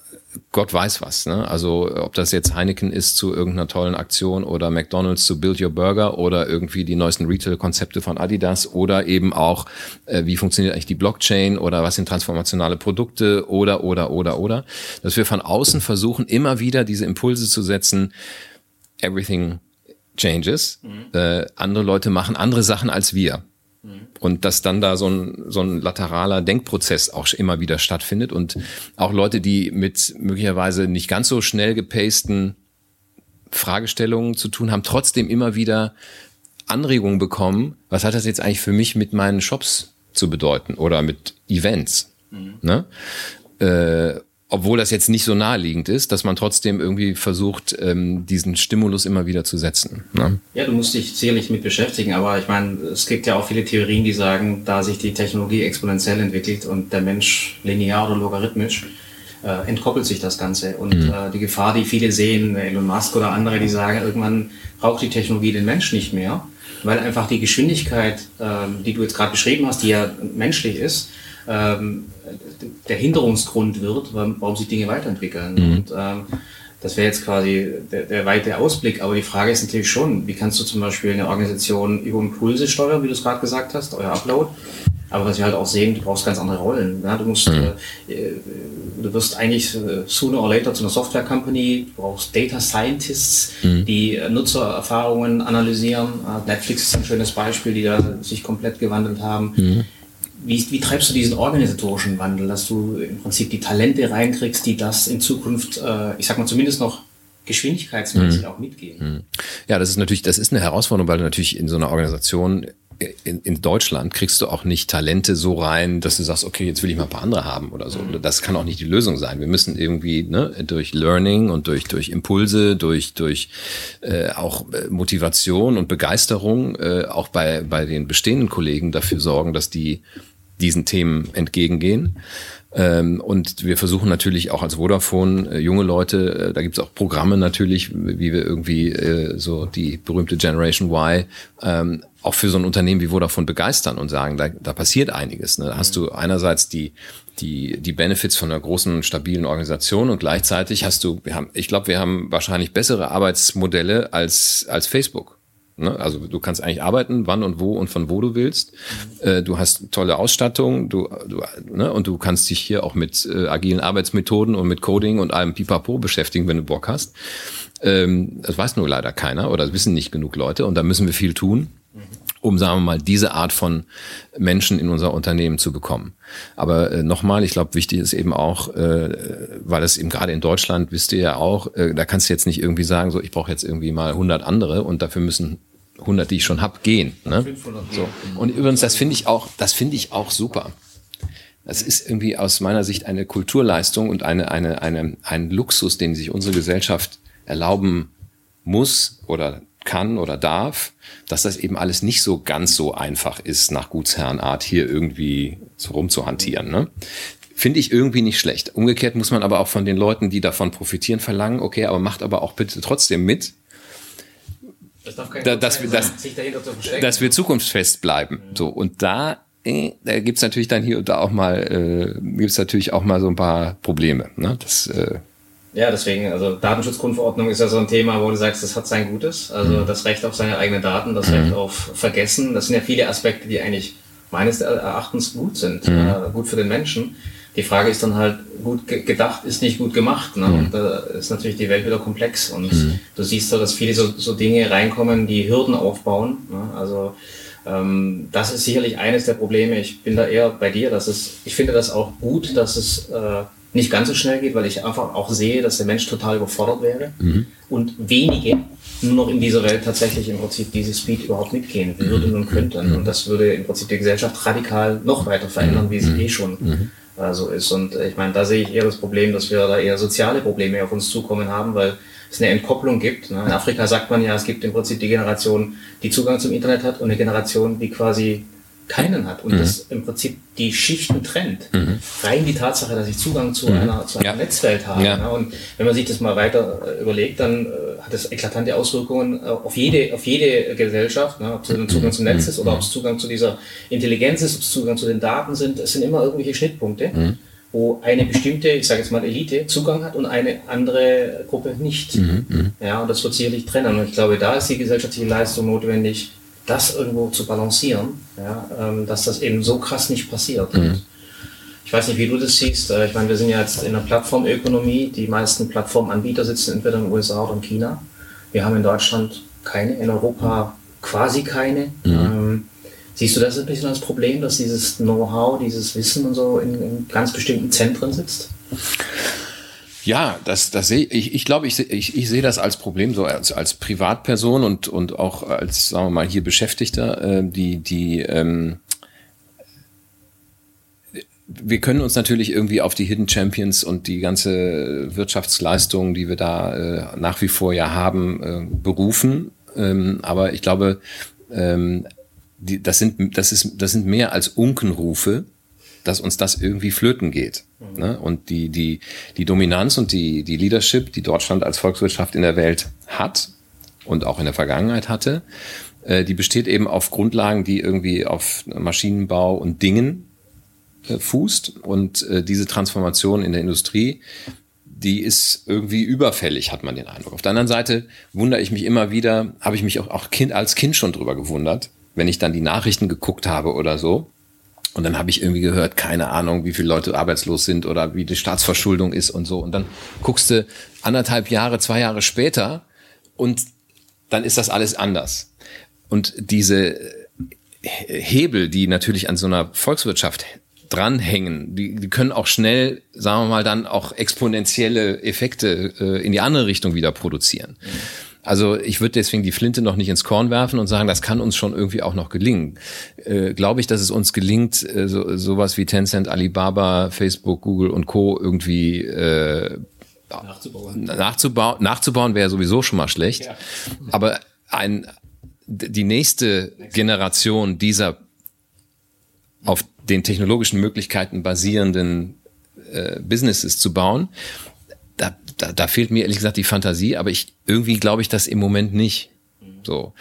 Gott weiß was. Ne? Also ob das jetzt Heineken ist zu irgendeiner tollen Aktion oder McDonald's zu Build Your Burger oder irgendwie die neuesten Retail-Konzepte von Adidas oder eben auch, äh, wie funktioniert eigentlich die Blockchain oder was sind transformationale Produkte oder, oder, oder, oder. Dass wir von außen versuchen, immer wieder diese Impulse zu setzen, everything changes. Mhm. Äh, andere Leute machen andere Sachen als wir. Und dass dann da so ein, so ein lateraler Denkprozess auch immer wieder stattfindet und auch Leute, die mit möglicherweise nicht ganz so schnell gepasten Fragestellungen zu tun haben, trotzdem immer wieder Anregungen bekommen, was hat das jetzt eigentlich für mich mit meinen Shops zu bedeuten oder mit Events. Mhm. Ne? Äh, obwohl das jetzt nicht so naheliegend ist, dass man trotzdem irgendwie versucht, ähm, diesen Stimulus immer wieder zu setzen. Ne? Ja, du musst dich sicherlich mit beschäftigen, aber ich meine, es gibt ja auch viele Theorien, die sagen, da sich die Technologie exponentiell entwickelt und der Mensch linear oder logarithmisch, äh, entkoppelt sich das Ganze. Und mhm. äh, die Gefahr, die viele sehen, Elon Musk oder andere, die sagen, irgendwann braucht die Technologie den Mensch nicht mehr, weil einfach die Geschwindigkeit, äh, die du jetzt gerade beschrieben hast, die ja menschlich ist, ähm, der Hinderungsgrund wird, warum sich Dinge weiterentwickeln. Mhm. Und ähm, das wäre jetzt quasi der, der weite Ausblick. Aber die Frage ist natürlich schon, wie kannst du zum Beispiel eine Organisation über Impulse steuern, wie du es gerade gesagt hast, euer Upload. Aber was wir halt auch sehen, du brauchst ganz andere Rollen. Ja? Du musst, mhm. äh, du wirst eigentlich äh, sooner or later zu einer Software Company. Du brauchst Data Scientists, mhm. die äh, Nutzererfahrungen analysieren. Äh, Netflix ist ein schönes Beispiel, die da sich komplett gewandelt haben. Wie, wie treibst du diesen organisatorischen Wandel, dass du im Prinzip die Talente reinkriegst, die das in Zukunft, äh, ich sag mal zumindest noch geschwindigkeitsmäßig mhm. auch mitgehen? Mhm. Ja, das ist natürlich, das ist eine Herausforderung, weil du natürlich in so einer Organisation in, in Deutschland kriegst du auch nicht Talente so rein, dass du sagst, okay, jetzt will ich mal ein paar andere haben oder so. Mhm. Das kann auch nicht die Lösung sein. Wir müssen irgendwie ne, durch Learning und durch durch Impulse, durch durch äh, auch äh, Motivation und Begeisterung äh, auch bei bei den bestehenden Kollegen dafür sorgen, dass die diesen Themen entgegengehen. Ähm, und wir versuchen natürlich auch als Vodafone äh, junge Leute, äh, da gibt es auch Programme natürlich, wie wir irgendwie äh, so die berühmte Generation Y ähm, auch für so ein Unternehmen wie Vodafone begeistern und sagen, da, da passiert einiges. Ne? Da hast du einerseits die die, die Benefits von einer großen, stabilen Organisation und gleichzeitig hast du, wir haben, ich glaube, wir haben wahrscheinlich bessere Arbeitsmodelle als, als Facebook. Ne? Also du kannst eigentlich arbeiten, wann und wo und von wo du willst. Mhm. Du hast tolle Ausstattung, du, du ne? und du kannst dich hier auch mit äh, agilen Arbeitsmethoden und mit Coding und allem Pipapo beschäftigen, wenn du Bock hast. Ähm, das weiß nur leider keiner oder das wissen nicht genug Leute und da müssen wir viel tun. Mhm um, sagen wir mal, diese Art von Menschen in unser Unternehmen zu bekommen. Aber äh, nochmal, ich glaube, wichtig ist eben auch, äh, weil es eben gerade in Deutschland, wisst ihr ja auch, äh, da kannst du jetzt nicht irgendwie sagen, so ich brauche jetzt irgendwie mal 100 andere und dafür müssen 100, die ich schon hab, gehen. Ne? So. Und übrigens, das finde ich auch, das finde ich auch super. Das ist irgendwie aus meiner Sicht eine Kulturleistung und eine, eine, eine, ein Luxus, den sich unsere Gesellschaft erlauben muss oder kann oder darf, dass das eben alles nicht so ganz so einfach ist, nach Gutsherrenart hier irgendwie so rumzuhantieren. Ne? Finde ich irgendwie nicht schlecht. Umgekehrt muss man aber auch von den Leuten, die davon profitieren, verlangen, okay, aber macht aber auch bitte trotzdem mit, das da, dass, wir, dass, dass wir zukunftsfest bleiben. Mhm. So und da, äh, da gibt's natürlich dann hier und da auch mal, äh, gibt's natürlich auch mal so ein paar Probleme. Ne? Das, äh, ja, deswegen, also Datenschutzgrundverordnung ist ja so ein Thema, wo du sagst, das hat sein Gutes. Also mhm. das Recht auf seine eigenen Daten, das Recht mhm. auf Vergessen, das sind ja viele Aspekte, die eigentlich meines Erachtens gut sind, mhm. äh, gut für den Menschen. Die Frage ist dann halt, gut gedacht ist nicht gut gemacht. Ne? Mhm. Und da ist natürlich die Welt wieder komplex. Und mhm. du siehst so, dass viele so, so Dinge reinkommen, die Hürden aufbauen. Ne? Also ähm, das ist sicherlich eines der Probleme. Ich bin da eher bei dir, dass es, ich finde das auch gut, dass es äh, nicht ganz so schnell geht, weil ich einfach auch sehe, dass der Mensch total überfordert wäre mhm. und wenige nur noch in dieser Welt tatsächlich im Prinzip diese Speed überhaupt mitgehen würden und könnten. Mhm. Und das würde im Prinzip die Gesellschaft radikal noch weiter verändern, wie sie mhm. eh schon mhm. So ist. Und ich meine, da sehe ich eher das Problem, dass wir da eher soziale Probleme auf uns zukommen haben, weil es eine Entkopplung gibt. Ne? In Afrika sagt man ja, es gibt im Prinzip die Generation, die Zugang zum Internet hat und eine Generation, die quasi keinen hat und mhm. das im Prinzip die Schichten trennt. Mhm. Rein die Tatsache, dass ich Zugang zu mhm. einer, zu einer ja. Netzwelt habe. Ja. Und wenn man sich das mal weiter äh, überlegt, dann äh, hat es eklatante Auswirkungen äh, auf jede, auf jede Gesellschaft, ne? ob es Zugang zum Netz ist oder ob es Zugang zu dieser Intelligenz ist, ob es Zugang zu den Daten sind. Es sind immer irgendwelche Schnittpunkte. Mhm. wo eine bestimmte, ich sage jetzt mal Elite, Zugang hat und eine andere Gruppe nicht. Mhm, mhm. ja, und das wird sicherlich trennen. Und ich glaube, da ist die gesellschaftliche Leistung notwendig, das irgendwo zu balancieren, ja, ähm, dass das eben so krass nicht passiert. Mhm. Ich weiß nicht, wie du das siehst. Äh, ich meine, wir sind ja jetzt in einer Plattformökonomie. Die meisten Plattformanbieter sitzen entweder in den USA oder in China. Wir haben in Deutschland keine, in Europa quasi keine. Mhm. Ähm, siehst du das ein bisschen als Problem, dass dieses Know-how, dieses Wissen und so in, in ganz bestimmten Zentren sitzt? Ja, das, das sehe ich. Ich glaube, ich, ich, ich sehe das als Problem so als, als Privatperson und, und auch als, sagen wir mal, hier Beschäftigter, äh, die, die, ähm, wir können uns natürlich irgendwie auf die Hidden Champions und die ganze Wirtschaftsleistung, die wir da äh, nach wie vor ja haben, äh, berufen. Ähm, aber ich glaube, ähm, die, das sind, das ist, das sind mehr als Unkenrufe, dass uns das irgendwie flöten geht. Mhm. Ne? Und die, die, die Dominanz und die, die Leadership, die Deutschland als Volkswirtschaft in der Welt hat und auch in der Vergangenheit hatte, äh, die besteht eben auf Grundlagen, die irgendwie auf Maschinenbau und Dingen äh, fußt. Und äh, diese Transformation in der Industrie, die ist irgendwie überfällig, hat man den Eindruck. Auf der anderen Seite wundere ich mich immer wieder, habe ich mich auch, auch kind, als Kind schon drüber gewundert, wenn ich dann die Nachrichten geguckt habe oder so und dann habe ich irgendwie gehört, keine Ahnung, wie viele Leute arbeitslos sind oder wie die Staatsverschuldung ist und so. Und dann guckst du anderthalb Jahre, zwei Jahre später und dann ist das alles anders. Und diese Hebel, die natürlich an so einer Volkswirtschaft dranhängen, die, die können auch schnell, sagen wir mal, dann auch exponentielle Effekte äh, in die andere Richtung wieder produzieren. Mhm. Also ich würde deswegen die Flinte noch nicht ins Korn werfen und sagen, das kann uns schon irgendwie auch noch gelingen. Äh, Glaube ich, dass es uns gelingt, äh, so, sowas wie Tencent, Alibaba, Facebook, Google und Co. irgendwie äh, nachzubauen. Nachzubauen, nachzubauen wäre sowieso schon mal schlecht. Ja. Aber ein, die nächste Generation dieser auf den technologischen Möglichkeiten basierenden äh, Businesses zu bauen, da, da, fehlt mir ehrlich gesagt die Fantasie, aber ich irgendwie glaube ich das im Moment nicht. So.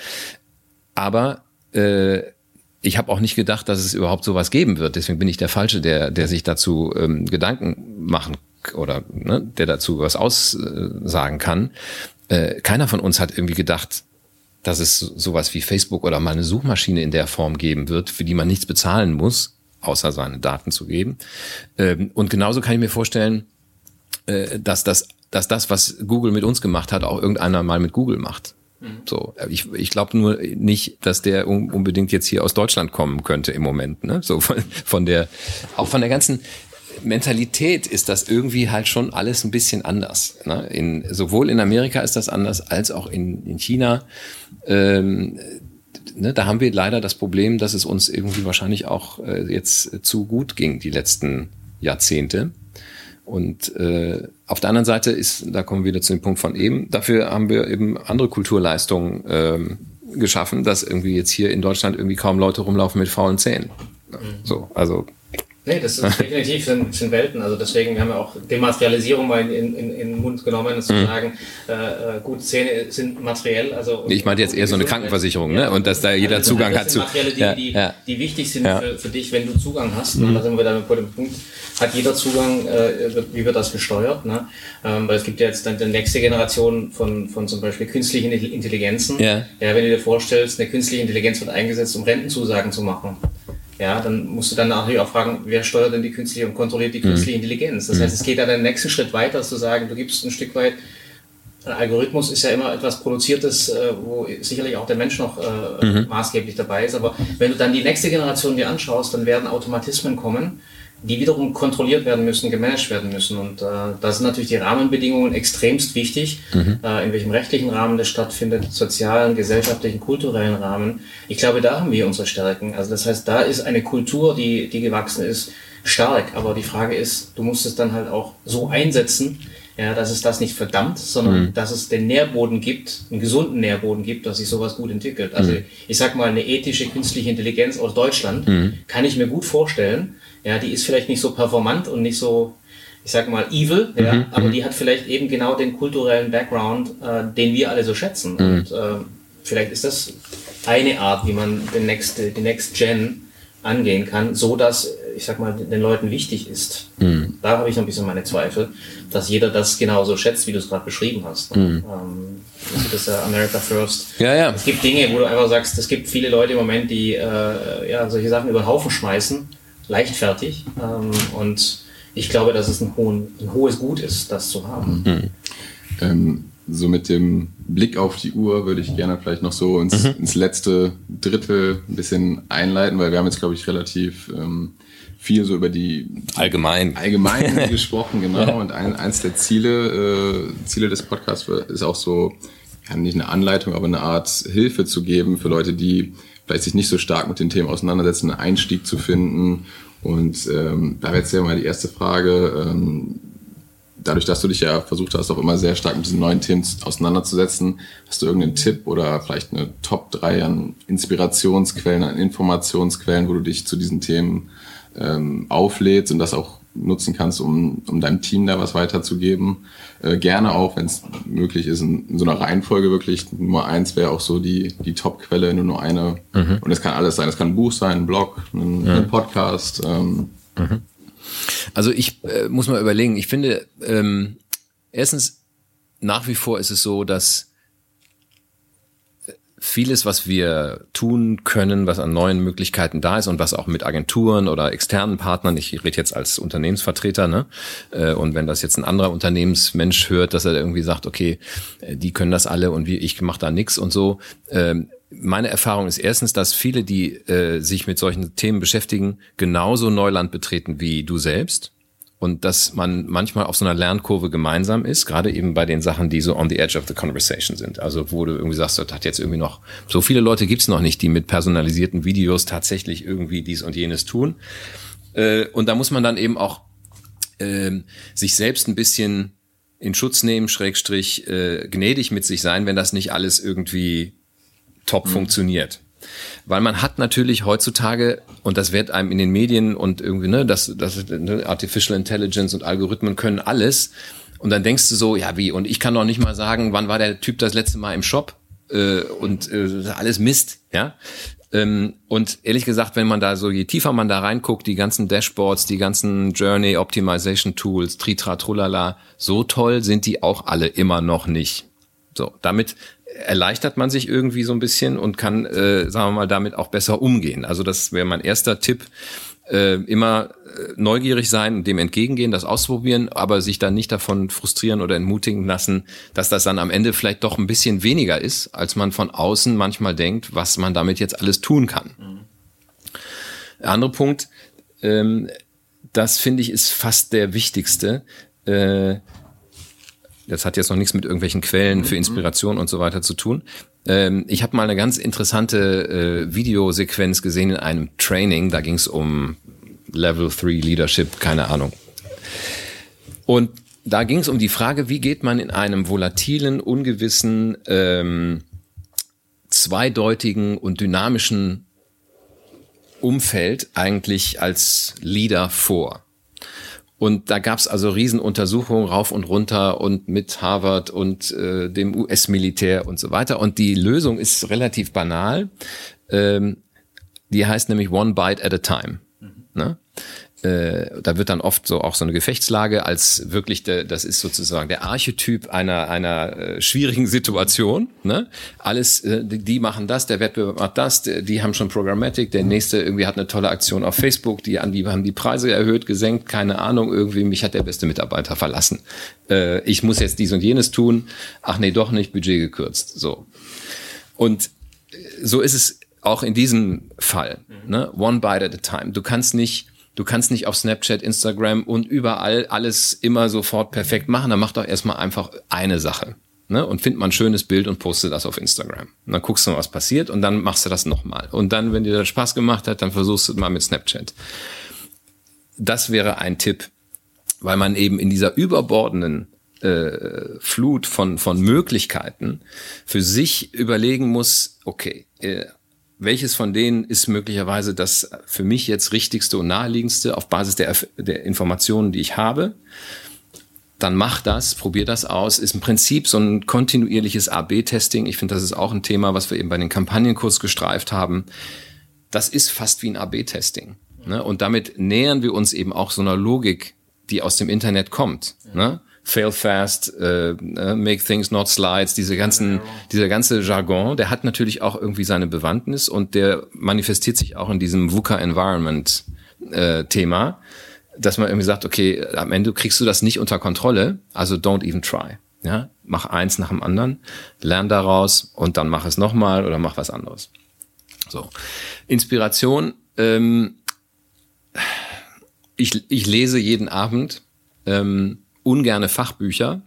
Aber äh, ich habe auch nicht gedacht, dass es überhaupt sowas geben wird. Deswegen bin ich der Falsche, der, der sich dazu ähm, Gedanken machen oder ne, der dazu was aussagen kann. Äh, keiner von uns hat irgendwie gedacht, dass es sowas wie Facebook oder mal eine Suchmaschine in der Form geben wird, für die man nichts bezahlen muss, außer seine Daten zu geben. Ähm, und genauso kann ich mir vorstellen, äh, dass das, dass das, was Google mit uns gemacht hat, auch irgendeiner mal mit Google macht. Mhm. So, ich, ich glaube nur nicht, dass der unbedingt jetzt hier aus Deutschland kommen könnte im Moment. Ne? So von, von der, auch von der ganzen Mentalität ist das irgendwie halt schon alles ein bisschen anders. Ne? In, sowohl in Amerika ist das anders als auch in, in China. Ähm, ne, da haben wir leider das Problem, dass es uns irgendwie wahrscheinlich auch äh, jetzt zu gut ging die letzten Jahrzehnte. Und äh, auf der anderen Seite ist, da kommen wir wieder zu dem Punkt von eben, dafür haben wir eben andere Kulturleistungen ähm, geschaffen, dass irgendwie jetzt hier in Deutschland irgendwie kaum Leute rumlaufen mit faulen Zähnen. Mhm. So, also Nee, das ist definitiv sind, sind Welten. Also deswegen haben wir auch Dematerialisierung mal in, in, in den Mund genommen, zu mhm. sagen, äh, äh, gut, Zähne sind materiell. Also ich meinte jetzt eher so eine Krankenversicherung, ne? Und dass da jeder also Zugang hat zu. Materielle Dinge, ja, die, ja. die wichtig sind ja. für, für dich, wenn du Zugang hast. Mhm. Und da sind wir dann bei dem Punkt, hat jeder Zugang, äh, wie wird das gesteuert? Ne? Ähm, weil es gibt ja jetzt dann die nächste Generation von, von zum Beispiel künstlichen Intelligenzen. Ja. ja, wenn du dir vorstellst, eine künstliche Intelligenz wird eingesetzt, um Rentenzusagen zu machen ja, dann musst du dann natürlich auch fragen, wer steuert denn die künstliche und kontrolliert die mhm. künstliche mhm. Intelligenz? Das heißt, es geht dann den nächsten Schritt weiter, zu sagen, du gibst ein Stück weit, ein Algorithmus ist ja immer etwas Produziertes, äh, wo sicherlich auch der Mensch noch äh, mhm. maßgeblich dabei ist. Aber wenn du dann die nächste Generation dir anschaust, dann werden Automatismen kommen, die wiederum kontrolliert werden müssen, gemanagt werden müssen. Und äh, da sind natürlich die Rahmenbedingungen extremst wichtig, mhm. äh, in welchem rechtlichen Rahmen das stattfindet, sozialen, gesellschaftlichen, kulturellen Rahmen. Ich glaube, da haben wir unsere Stärken. Also das heißt, da ist eine Kultur, die, die gewachsen ist, stark. Aber die Frage ist, du musst es dann halt auch so einsetzen, ja, dass es das nicht verdammt, sondern mhm. dass es den Nährboden gibt, einen gesunden Nährboden gibt, dass sich sowas gut entwickelt. Also mhm. ich sag mal, eine ethische künstliche Intelligenz aus Deutschland mhm. kann ich mir gut vorstellen, ja, die ist vielleicht nicht so performant und nicht so, ich sag mal, evil, ja, mhm, aber mhm. die hat vielleicht eben genau den kulturellen Background, äh, den wir alle so schätzen. Mhm. Und äh, vielleicht ist das eine Art, wie man den Next, die Next Gen angehen kann, so dass, ich sag mal, den Leuten wichtig ist. Mhm. Da habe ich noch ein bisschen meine Zweifel, dass jeder das genauso schätzt, wie du es gerade beschrieben hast. Mhm. Ähm, das ist ja America First. Ja, ja. Es gibt Dinge, wo du einfach sagst, es gibt viele Leute im Moment, die äh, ja, solche Sachen über den Haufen schmeißen leichtfertig. Ähm, und ich glaube, dass es ein, hohen, ein, hohes Gut ist, das zu haben. Mhm. Ähm, so mit dem Blick auf die Uhr würde ich gerne vielleicht noch so ins, mhm. ins letzte Drittel ein bisschen einleiten, weil wir haben jetzt, glaube ich, relativ ähm, viel so über die allgemein allgemein gesprochen, genau. Ja. Und ein, eins der Ziele äh, Ziele des Podcasts ist auch so, ja, nicht eine Anleitung, aber eine Art Hilfe zu geben für Leute, die vielleicht sich nicht so stark mit den Themen auseinandersetzen, einen Einstieg zu finden. Und ähm, da wäre jetzt ja mal die erste Frage, ähm, dadurch, dass du dich ja versucht hast, auch immer sehr stark mit diesen neuen Themen auseinanderzusetzen, hast du irgendeinen Tipp oder vielleicht eine Top 3 an Inspirationsquellen, an Informationsquellen, wo du dich zu diesen Themen ähm, auflädst und das auch nutzen kannst, um, um deinem Team da was weiterzugeben. Äh, gerne auch, wenn es möglich ist, in, in, so einer Reihenfolge wirklich. Nummer eins wäre auch so die, die Top-Quelle, nur nur eine. Mhm. Und es kann alles sein. Es kann ein Buch sein, ein Blog, ein, mhm. ein Podcast. Ähm. Mhm. Also ich äh, muss mal überlegen, ich finde, ähm, erstens, nach wie vor ist es so, dass vieles, was wir tun können, was an neuen Möglichkeiten da ist und was auch mit Agenturen oder externen Partnern, ich rede jetzt als Unternehmensvertreter, ne? Äh, und wenn das jetzt ein anderer Unternehmensmensch hört, dass er irgendwie sagt, okay, äh, die können das alle und wie ich mache da nichts und so. Ähm, meine Erfahrung ist erstens, dass viele, die äh, sich mit solchen Themen beschäftigen, genauso Neuland betreten wie du selbst und dass man manchmal auf so einer Lernkurve gemeinsam ist, gerade eben bei den Sachen, die so on the edge of the conversation sind. Also wo du irgendwie sagst, das hat jetzt irgendwie noch, so viele Leute gibt's noch nicht, die mit personalisierten Videos tatsächlich irgendwie dies und jenes tun. Äh, und da muss man dann eben auch äh, sich selbst ein bisschen in Schutz nehmen, Schrägstrich, äh, gnädig mit sich sein, wenn das nicht alles irgendwie top mhm. funktioniert. Weil man hat natürlich heutzutage, und das wird einem in den Medien und irgendwie, ne, das, das ne, Artificial Intelligence und Algorithmen können alles. Und dann denkst du so, ja, wie? Und ich kann doch nicht mal sagen, wann war der Typ das letzte Mal im Shop? Äh, und äh, alles Mist, ja. Ähm, und ehrlich gesagt, wenn man da so, je tiefer man da reinguckt, die ganzen Dashboards, die ganzen Journey Optimization Tools, Tritra, Trullala, so toll sind die auch alle immer noch nicht. So, damit erleichtert man sich irgendwie so ein bisschen und kann, äh, sagen wir mal, damit auch besser umgehen. Also das wäre mein erster Tipp. Äh, immer äh, neugierig sein, dem entgegengehen, das ausprobieren, aber sich dann nicht davon frustrieren oder entmutigen lassen, dass das dann am Ende vielleicht doch ein bisschen weniger ist, als man von außen manchmal denkt, was man damit jetzt alles tun kann. Mhm. Der andere Punkt, ähm, das finde ich ist fast der wichtigste. Äh, das hat jetzt noch nichts mit irgendwelchen Quellen für mhm. Inspiration und so weiter zu tun. Ähm, ich habe mal eine ganz interessante äh, Videosequenz gesehen in einem Training. Da ging es um Level 3 Leadership, keine Ahnung. Und da ging es um die Frage, wie geht man in einem volatilen, ungewissen, ähm, zweideutigen und dynamischen Umfeld eigentlich als Leader vor. Und da gab's also Riesenuntersuchungen rauf und runter und mit Harvard und äh, dem US-Militär und so weiter. Und die Lösung ist relativ banal. Ähm, die heißt nämlich One Bite at a Time. Ne? Äh, da wird dann oft so auch so eine Gefechtslage als wirklich der, das ist sozusagen der Archetyp einer einer äh, schwierigen Situation. Ne? Alles, äh, die, die machen das, der Wettbewerb macht das, die, die haben schon Programmatic, der nächste irgendwie hat eine tolle Aktion auf Facebook, die an die haben die Preise erhöht, gesenkt, keine Ahnung, irgendwie mich hat der beste Mitarbeiter verlassen. Äh, ich muss jetzt dies und jenes tun. Ach nee, doch nicht, Budget gekürzt. So und äh, so ist es auch in diesem Fall. Ne? One bite at a time. Du kannst nicht Du kannst nicht auf Snapchat, Instagram und überall alles immer sofort perfekt machen. Dann mach doch erstmal einfach eine Sache. Ne? Und find mal ein schönes Bild und poste das auf Instagram. Und dann guckst du mal, was passiert und dann machst du das nochmal. Und dann, wenn dir das Spaß gemacht hat, dann versuchst du mal mit Snapchat. Das wäre ein Tipp, weil man eben in dieser überbordenden äh, Flut von, von Möglichkeiten für sich überlegen muss, okay, äh, welches von denen ist möglicherweise das für mich jetzt richtigste und naheliegendste auf Basis der, der Informationen, die ich habe. Dann mach das, probier das aus. Ist im Prinzip so ein kontinuierliches AB-Testing. Ich finde, das ist auch ein Thema, was wir eben bei den Kampagnenkurs gestreift haben. Das ist fast wie ein AB-Testing. Ne? Und damit nähern wir uns eben auch so einer Logik, die aus dem Internet kommt. Ne? Fail fast, äh, äh, make things not slides, diese ganzen, dieser ganze Jargon, der hat natürlich auch irgendwie seine Bewandtnis und der manifestiert sich auch in diesem VUCA Environment äh, Thema, dass man irgendwie sagt, okay, am Ende kriegst du das nicht unter Kontrolle, also don't even try. Ja, mach eins nach dem anderen, lern daraus und dann mach es nochmal oder mach was anderes. So. Inspiration, ähm, ich, ich lese jeden Abend. Ähm, ungerne Fachbücher.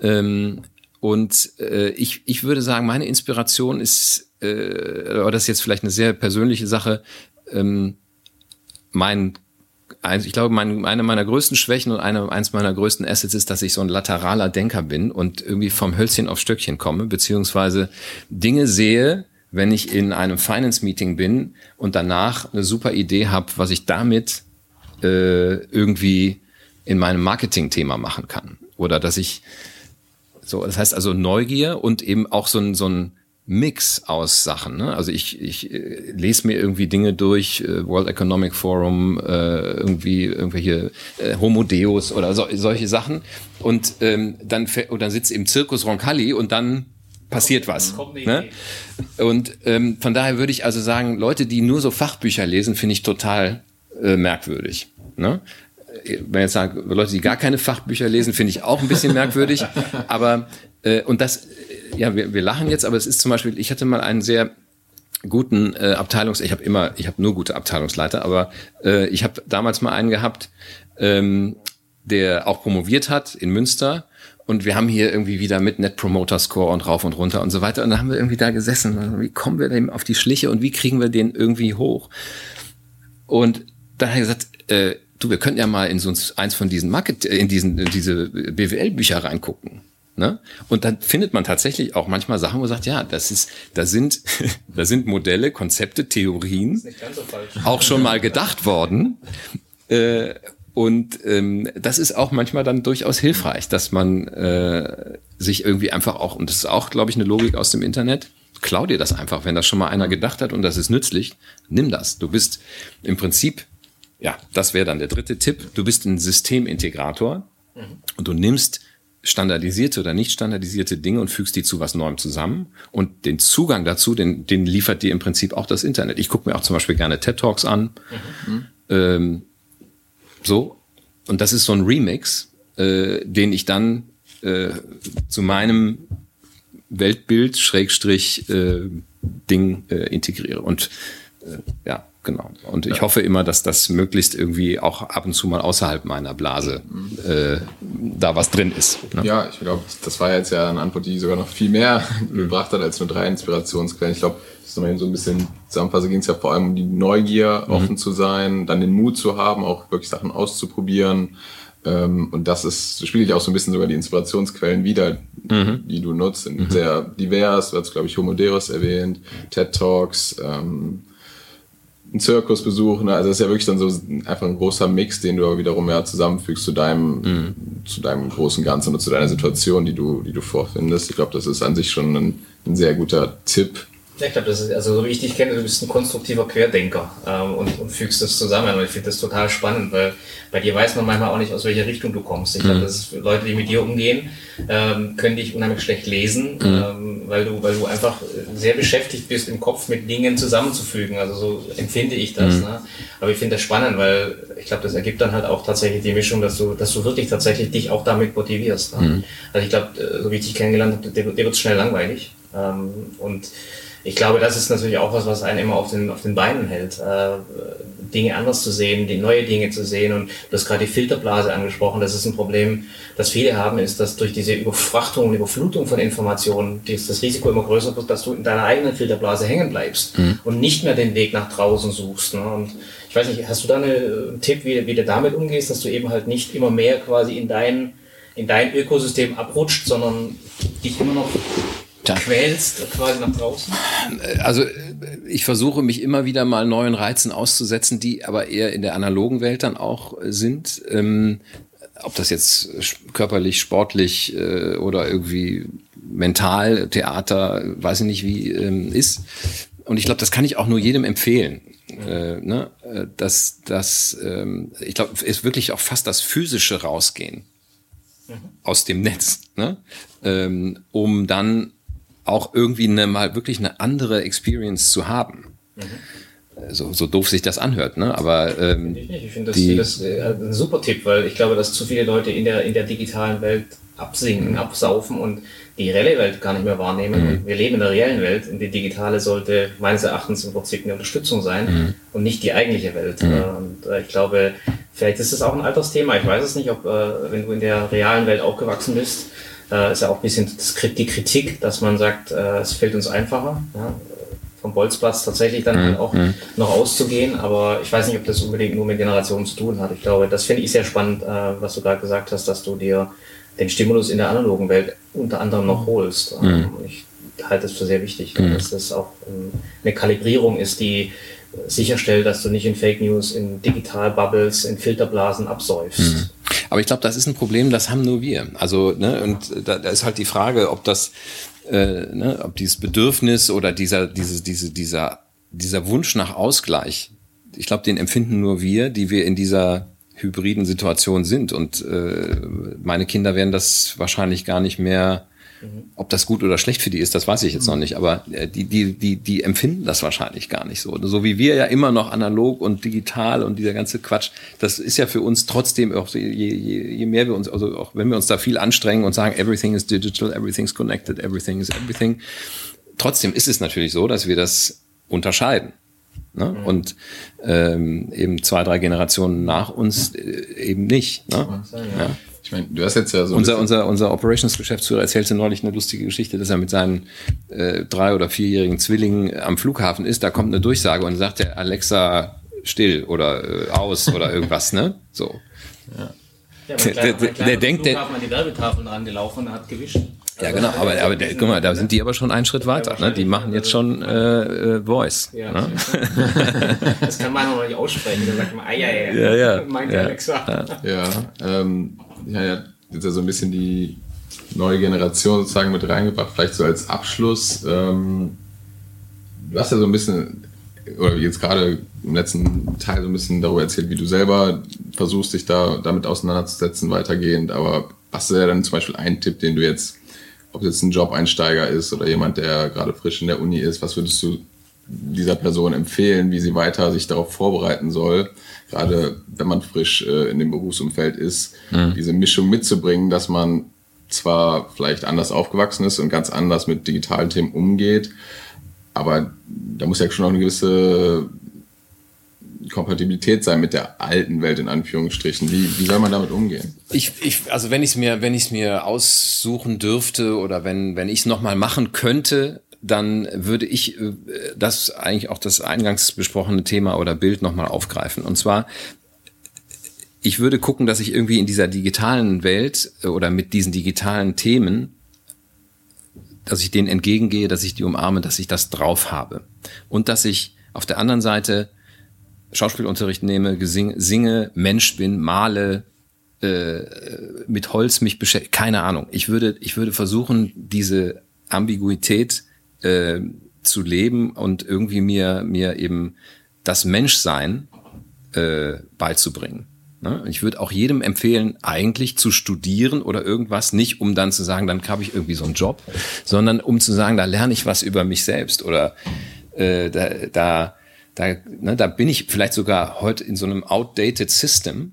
Ähm, und äh, ich, ich würde sagen, meine Inspiration ist, äh, oder das ist jetzt vielleicht eine sehr persönliche Sache, ähm, mein ich glaube, mein, eine meiner größten Schwächen und eine, eins meiner größten Assets ist, dass ich so ein lateraler Denker bin und irgendwie vom Hölzchen auf Stöckchen komme, beziehungsweise Dinge sehe, wenn ich in einem Finance-Meeting bin und danach eine super Idee habe, was ich damit äh, irgendwie in meinem Marketing-Thema machen kann. Oder dass ich so, das heißt also Neugier und eben auch so ein, so ein Mix aus Sachen. Ne? Also ich, ich äh, lese mir irgendwie Dinge durch, äh, World Economic Forum, äh, irgendwie irgendwelche äh, Homo Deus oder so, solche Sachen. Und ähm, dann, oder dann sitzt im Zirkus Roncalli und dann passiert was. Ne? Und ähm, von daher würde ich also sagen, Leute, die nur so Fachbücher lesen, finde ich total äh, merkwürdig. Ne? Wenn jetzt sagen, Leute, die gar keine Fachbücher lesen, finde ich auch ein bisschen merkwürdig. aber äh, und das, ja, wir, wir lachen jetzt, aber es ist zum Beispiel, ich hatte mal einen sehr guten äh, Abteilungs, ich habe immer, ich habe nur gute Abteilungsleiter, aber äh, ich habe damals mal einen gehabt, ähm, der auch promoviert hat in Münster. Und wir haben hier irgendwie wieder mit Net Promoter Score und rauf und runter und so weiter. Und dann haben wir irgendwie da gesessen. Wie kommen wir dem auf die Schliche und wie kriegen wir den irgendwie hoch? Und dann hat er gesagt, äh, du, wir könnten ja mal in so eins von diesen Market, in diesen, in diese BWL-Bücher reingucken. Ne? Und dann findet man tatsächlich auch manchmal Sachen, wo man sagt, ja, das ist, da sind, da sind Modelle, Konzepte, Theorien so auch schon mal gedacht worden. Äh, und ähm, das ist auch manchmal dann durchaus hilfreich, dass man äh, sich irgendwie einfach auch, und das ist auch, glaube ich, eine Logik aus dem Internet, klau dir das einfach, wenn das schon mal einer gedacht hat und das ist nützlich, nimm das. Du bist im Prinzip ja, das wäre dann der dritte Tipp. Du bist ein Systemintegrator mhm. und du nimmst standardisierte oder nicht standardisierte Dinge und fügst die zu was Neuem zusammen. Und den Zugang dazu, den, den liefert dir im Prinzip auch das Internet. Ich gucke mir auch zum Beispiel gerne TED Talks an. Mhm. Ähm, so. Und das ist so ein Remix, äh, den ich dann äh, zu meinem Weltbild, Schrägstrich, äh, Ding äh, integriere. Und äh, ja, Genau. Und ich ja. hoffe immer, dass das möglichst irgendwie auch ab und zu mal außerhalb meiner Blase äh, da was drin ist. Ne? Ja, ich glaube, das war jetzt ja eine Antwort, die sogar noch viel mehr mhm. gebracht hat als nur drei Inspirationsquellen. Ich glaube, das ist nochmal so ein bisschen zusammenfassend ging es ja vor allem um die Neugier, mhm. offen zu sein, dann den Mut zu haben, auch wirklich Sachen auszuprobieren. Ähm, und das ist, spiele ich auch so ein bisschen sogar die Inspirationsquellen wieder, mhm. die du nutzt, sind mhm. sehr divers. Du hast, glaube ich, Homo Deus erwähnt, TED Talks, ähm, einen Zirkus besuchen. Ne? Also das ist ja wirklich dann so einfach ein großer Mix, den du aber wiederum ja zusammenfügst zu deinem, mhm. zu deinem großen Ganzen und zu deiner Situation, die du, die du vorfindest. Ich glaube, das ist an sich schon ein, ein sehr guter Tipp, ja, ich glaube, das ist, also so wie ich dich kenne, du bist ein konstruktiver Querdenker ähm, und, und fügst das zusammen. Und ich finde das total spannend, weil bei dir weiß man manchmal auch nicht, aus welcher Richtung du kommst. Ich mhm. glaube, das ist Leute, die mit dir umgehen, ähm, können dich unheimlich schlecht lesen, mhm. ähm, weil du, weil du einfach sehr beschäftigt bist, im Kopf mit Dingen zusammenzufügen. Also so empfinde ich das. Mhm. Ne? Aber ich finde das spannend, weil ich glaube, das ergibt dann halt auch tatsächlich die Mischung, dass du, dass du wirklich tatsächlich dich auch damit motivierst. Ne? Mhm. Also ich glaube, äh, so wie ich dich kennengelernt habe, dir, dir wird schnell langweilig. Ähm, und ich glaube, das ist natürlich auch was, was einen immer auf den, auf den Beinen hält, äh, Dinge anders zu sehen, die neue Dinge zu sehen. Und du hast gerade die Filterblase angesprochen. Das ist ein Problem, das viele haben, ist, dass durch diese Überfrachtung und Überflutung von Informationen das Risiko immer größer wird, dass du in deiner eigenen Filterblase hängen bleibst mhm. und nicht mehr den Weg nach draußen suchst. Ne? Und ich weiß nicht, hast du da eine, einen Tipp, wie, wie du damit umgehst, dass du eben halt nicht immer mehr quasi in dein, in dein Ökosystem abrutscht, sondern dich immer noch Tja. quälst quasi nach draußen? Also ich versuche mich immer wieder mal neuen Reizen auszusetzen, die aber eher in der analogen Welt dann auch sind. Ähm, ob das jetzt körperlich, sportlich äh, oder irgendwie mental, Theater, weiß ich nicht wie ähm, ist. Und ich glaube, das kann ich auch nur jedem empfehlen. Äh, ne? Äh, dass das, ähm, ich glaube, ist wirklich auch fast das physische Rausgehen mhm. aus dem Netz, ne? ähm, um dann auch irgendwie eine, mal wirklich eine andere Experience zu haben. Mhm. So, so doof sich das anhört, ne? Aber ähm, ich, ich finde das, das äh, ein super Tipp, weil ich glaube, dass zu viele Leute in der in der digitalen Welt absinken, mhm. absaufen und die reelle Welt gar nicht mehr wahrnehmen. Mhm. Wir leben in der reellen Welt und die digitale sollte meines Erachtens im Prinzip eine Unterstützung sein mhm. und nicht die eigentliche Welt. Mhm. Äh, und äh, ich glaube, vielleicht ist es auch ein Altersthema. Ich weiß es nicht, ob äh, wenn du in der realen Welt aufgewachsen bist, äh, ist ja auch ein bisschen die Kritik, dass man sagt, äh, es fällt uns einfacher, ja, vom Bolzplatz tatsächlich dann halt auch mhm. noch auszugehen. Aber ich weiß nicht, ob das unbedingt nur mit Generationen zu tun hat. Ich glaube, das finde ich sehr spannend, äh, was du gerade gesagt hast, dass du dir den Stimulus in der analogen Welt unter anderem noch holst. Mhm. Ich halte es für sehr wichtig, mhm. dass das auch ähm, eine Kalibrierung ist, die sicherstellt, dass du nicht in Fake News, in Digital-Bubbles, in Filterblasen absäufst. Aber ich glaube, das ist ein Problem, das haben nur wir. Also, ne, und da, da ist halt die Frage, ob das, äh, ne, ob dieses Bedürfnis oder dieser, diese, diese, dieser, dieser Wunsch nach Ausgleich, ich glaube, den empfinden nur wir, die wir in dieser hybriden Situation sind. Und äh, meine Kinder werden das wahrscheinlich gar nicht mehr ob das gut oder schlecht für die ist, das weiß ich jetzt noch nicht. Aber äh, die, die, die, die empfinden das wahrscheinlich gar nicht so. So wie wir ja immer noch analog und digital und dieser ganze Quatsch, das ist ja für uns trotzdem auch, je, je, je mehr wir uns, also auch wenn wir uns da viel anstrengen und sagen, everything is digital, everything's connected, everything is everything. Trotzdem ist es natürlich so, dass wir das unterscheiden. Ne? Mhm. Und ähm, eben zwei, drei Generationen nach uns äh, eben nicht. Ne? Ja. Ich meine, du hast jetzt ja so. Unser, unser, unser Operations-Geschäftsführer erzählte neulich eine lustige Geschichte, dass er mit seinen äh, drei- oder vierjährigen Zwillingen am Flughafen ist. Da kommt eine Durchsage und sagt der Alexa still oder äh, aus oder irgendwas, ne? So. Ja. Ja, der, der, der, denkt, der an die Werbetafeln rangelaufen und hat gewischt. Ja, genau, aber, aber der, guck mal, da sind die aber schon einen Schritt weiter. Ne? Die machen jetzt schon äh, äh, Voice. Ja, ne? das kann man noch nicht aussprechen. Da sagt man, ja, ja, ja, ja. meint ja, Alexa. Ja, ähm, ja, ja, jetzt ja so ein bisschen die neue Generation sozusagen mit reingebracht, vielleicht so als Abschluss. Ähm, du hast ja so ein bisschen, oder jetzt gerade im letzten Teil so ein bisschen darüber erzählt, wie du selber versuchst, dich da damit auseinanderzusetzen, weitergehend. Aber was wäre dann zum Beispiel ein Tipp, den du jetzt, ob jetzt ein Job-Einsteiger ist oder jemand, der gerade frisch in der Uni ist, was würdest du dieser Person empfehlen, wie sie weiter sich darauf vorbereiten soll, gerade wenn man frisch äh, in dem Berufsumfeld ist, mhm. diese Mischung mitzubringen, dass man zwar vielleicht anders aufgewachsen ist und ganz anders mit digitalen Themen umgeht, aber da muss ja schon noch eine gewisse Kompatibilität sein mit der alten Welt in Anführungsstrichen. Wie, wie soll man damit umgehen? Ich, ich also wenn ich es mir wenn ich es mir aussuchen dürfte oder wenn wenn ich es noch mal machen könnte, dann würde ich äh, das eigentlich auch das eingangs besprochene Thema oder Bild nochmal aufgreifen. Und zwar, ich würde gucken, dass ich irgendwie in dieser digitalen Welt äh, oder mit diesen digitalen Themen, dass ich denen entgegengehe, dass ich die umarme, dass ich das drauf habe. Und dass ich auf der anderen Seite Schauspielunterricht nehme, gesing, singe, Mensch bin, male, äh, mit Holz mich beschäftige, keine Ahnung. Ich würde, ich würde versuchen, diese Ambiguität äh, zu leben und irgendwie mir, mir eben das Menschsein äh, beizubringen. Ne? Ich würde auch jedem empfehlen, eigentlich zu studieren oder irgendwas, nicht um dann zu sagen, dann habe ich irgendwie so einen Job, sondern um zu sagen, da lerne ich was über mich selbst oder äh, da, da, da, ne, da bin ich vielleicht sogar heute in so einem outdated System,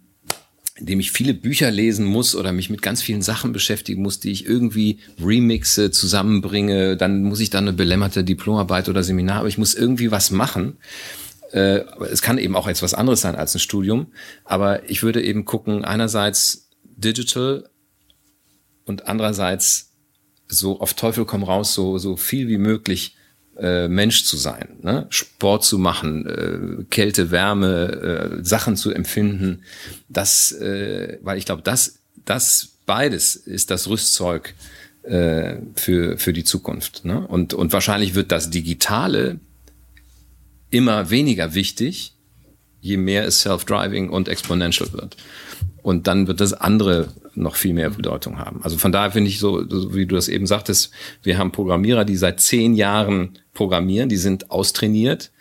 in dem ich viele Bücher lesen muss oder mich mit ganz vielen Sachen beschäftigen muss, die ich irgendwie remixe, zusammenbringe. Dann muss ich dann eine belämmerte Diplomarbeit oder Seminar, aber ich muss irgendwie was machen. Äh, es kann eben auch etwas anderes sein als ein Studium. Aber ich würde eben gucken, einerseits digital und andererseits so auf Teufel komm raus, so, so viel wie möglich äh, Mensch zu sein, ne? Sport zu machen, äh, Kälte, Wärme, äh, Sachen zu empfinden. Das, äh, weil ich glaube, das, das beides ist das Rüstzeug äh, für, für die Zukunft. Ne? Und, und wahrscheinlich wird das Digitale immer weniger wichtig, je mehr es Self-Driving und Exponential wird. Und dann wird das andere noch viel mehr Bedeutung haben. Also von daher finde ich so, wie du das eben sagtest, wir haben Programmierer, die seit zehn Jahren programmieren, die sind austrainiert.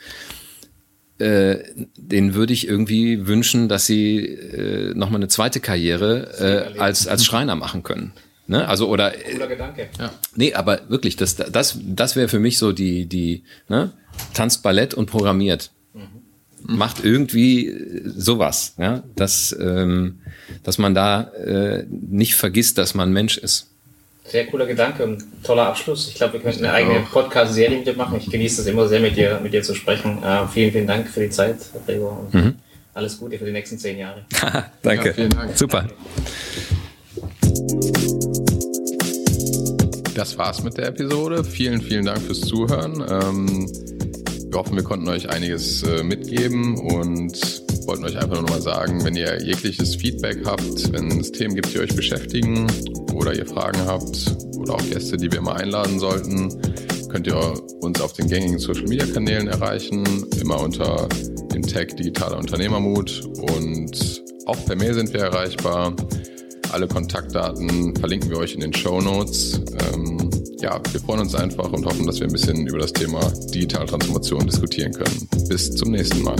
Äh, den würde ich irgendwie wünschen, dass sie äh, nochmal eine zweite Karriere äh, als, als Schreiner machen können. Ne? Also oder Cooler Gedanke. ja. Nee, aber wirklich, das, das, das wäre für mich so die, die, ne? Tanzt Ballett und programmiert. Macht irgendwie sowas, ja, dass, ähm, dass man da äh, nicht vergisst, dass man Mensch ist. Sehr cooler Gedanke und toller Abschluss. Ich glaube, wir könnten eine eigene Podcast-Serie mit dir machen. Ich genieße es immer sehr, mit dir, mit dir zu sprechen. Äh, vielen, vielen Dank für die Zeit, Gregor. Und Alles Gute für die nächsten zehn Jahre. Danke. Ja, vielen Dank. Super. Das war's mit der Episode. Vielen, vielen Dank fürs Zuhören. Ähm, wir hoffen, wir konnten euch einiges äh, mitgeben und wollten euch einfach nur noch mal sagen, wenn ihr jegliches Feedback habt, wenn es Themen gibt, die euch beschäftigen oder ihr Fragen habt oder auch Gäste, die wir mal einladen sollten, könnt ihr uns auf den gängigen Social Media Kanälen erreichen, immer unter dem Tag Digitaler Unternehmermut und auch per Mail sind wir erreichbar. Alle Kontaktdaten verlinken wir euch in den Show Notes. Ähm, ja, wir freuen uns einfach und hoffen, dass wir ein bisschen über das Thema digitale Transformation diskutieren können. Bis zum nächsten Mal.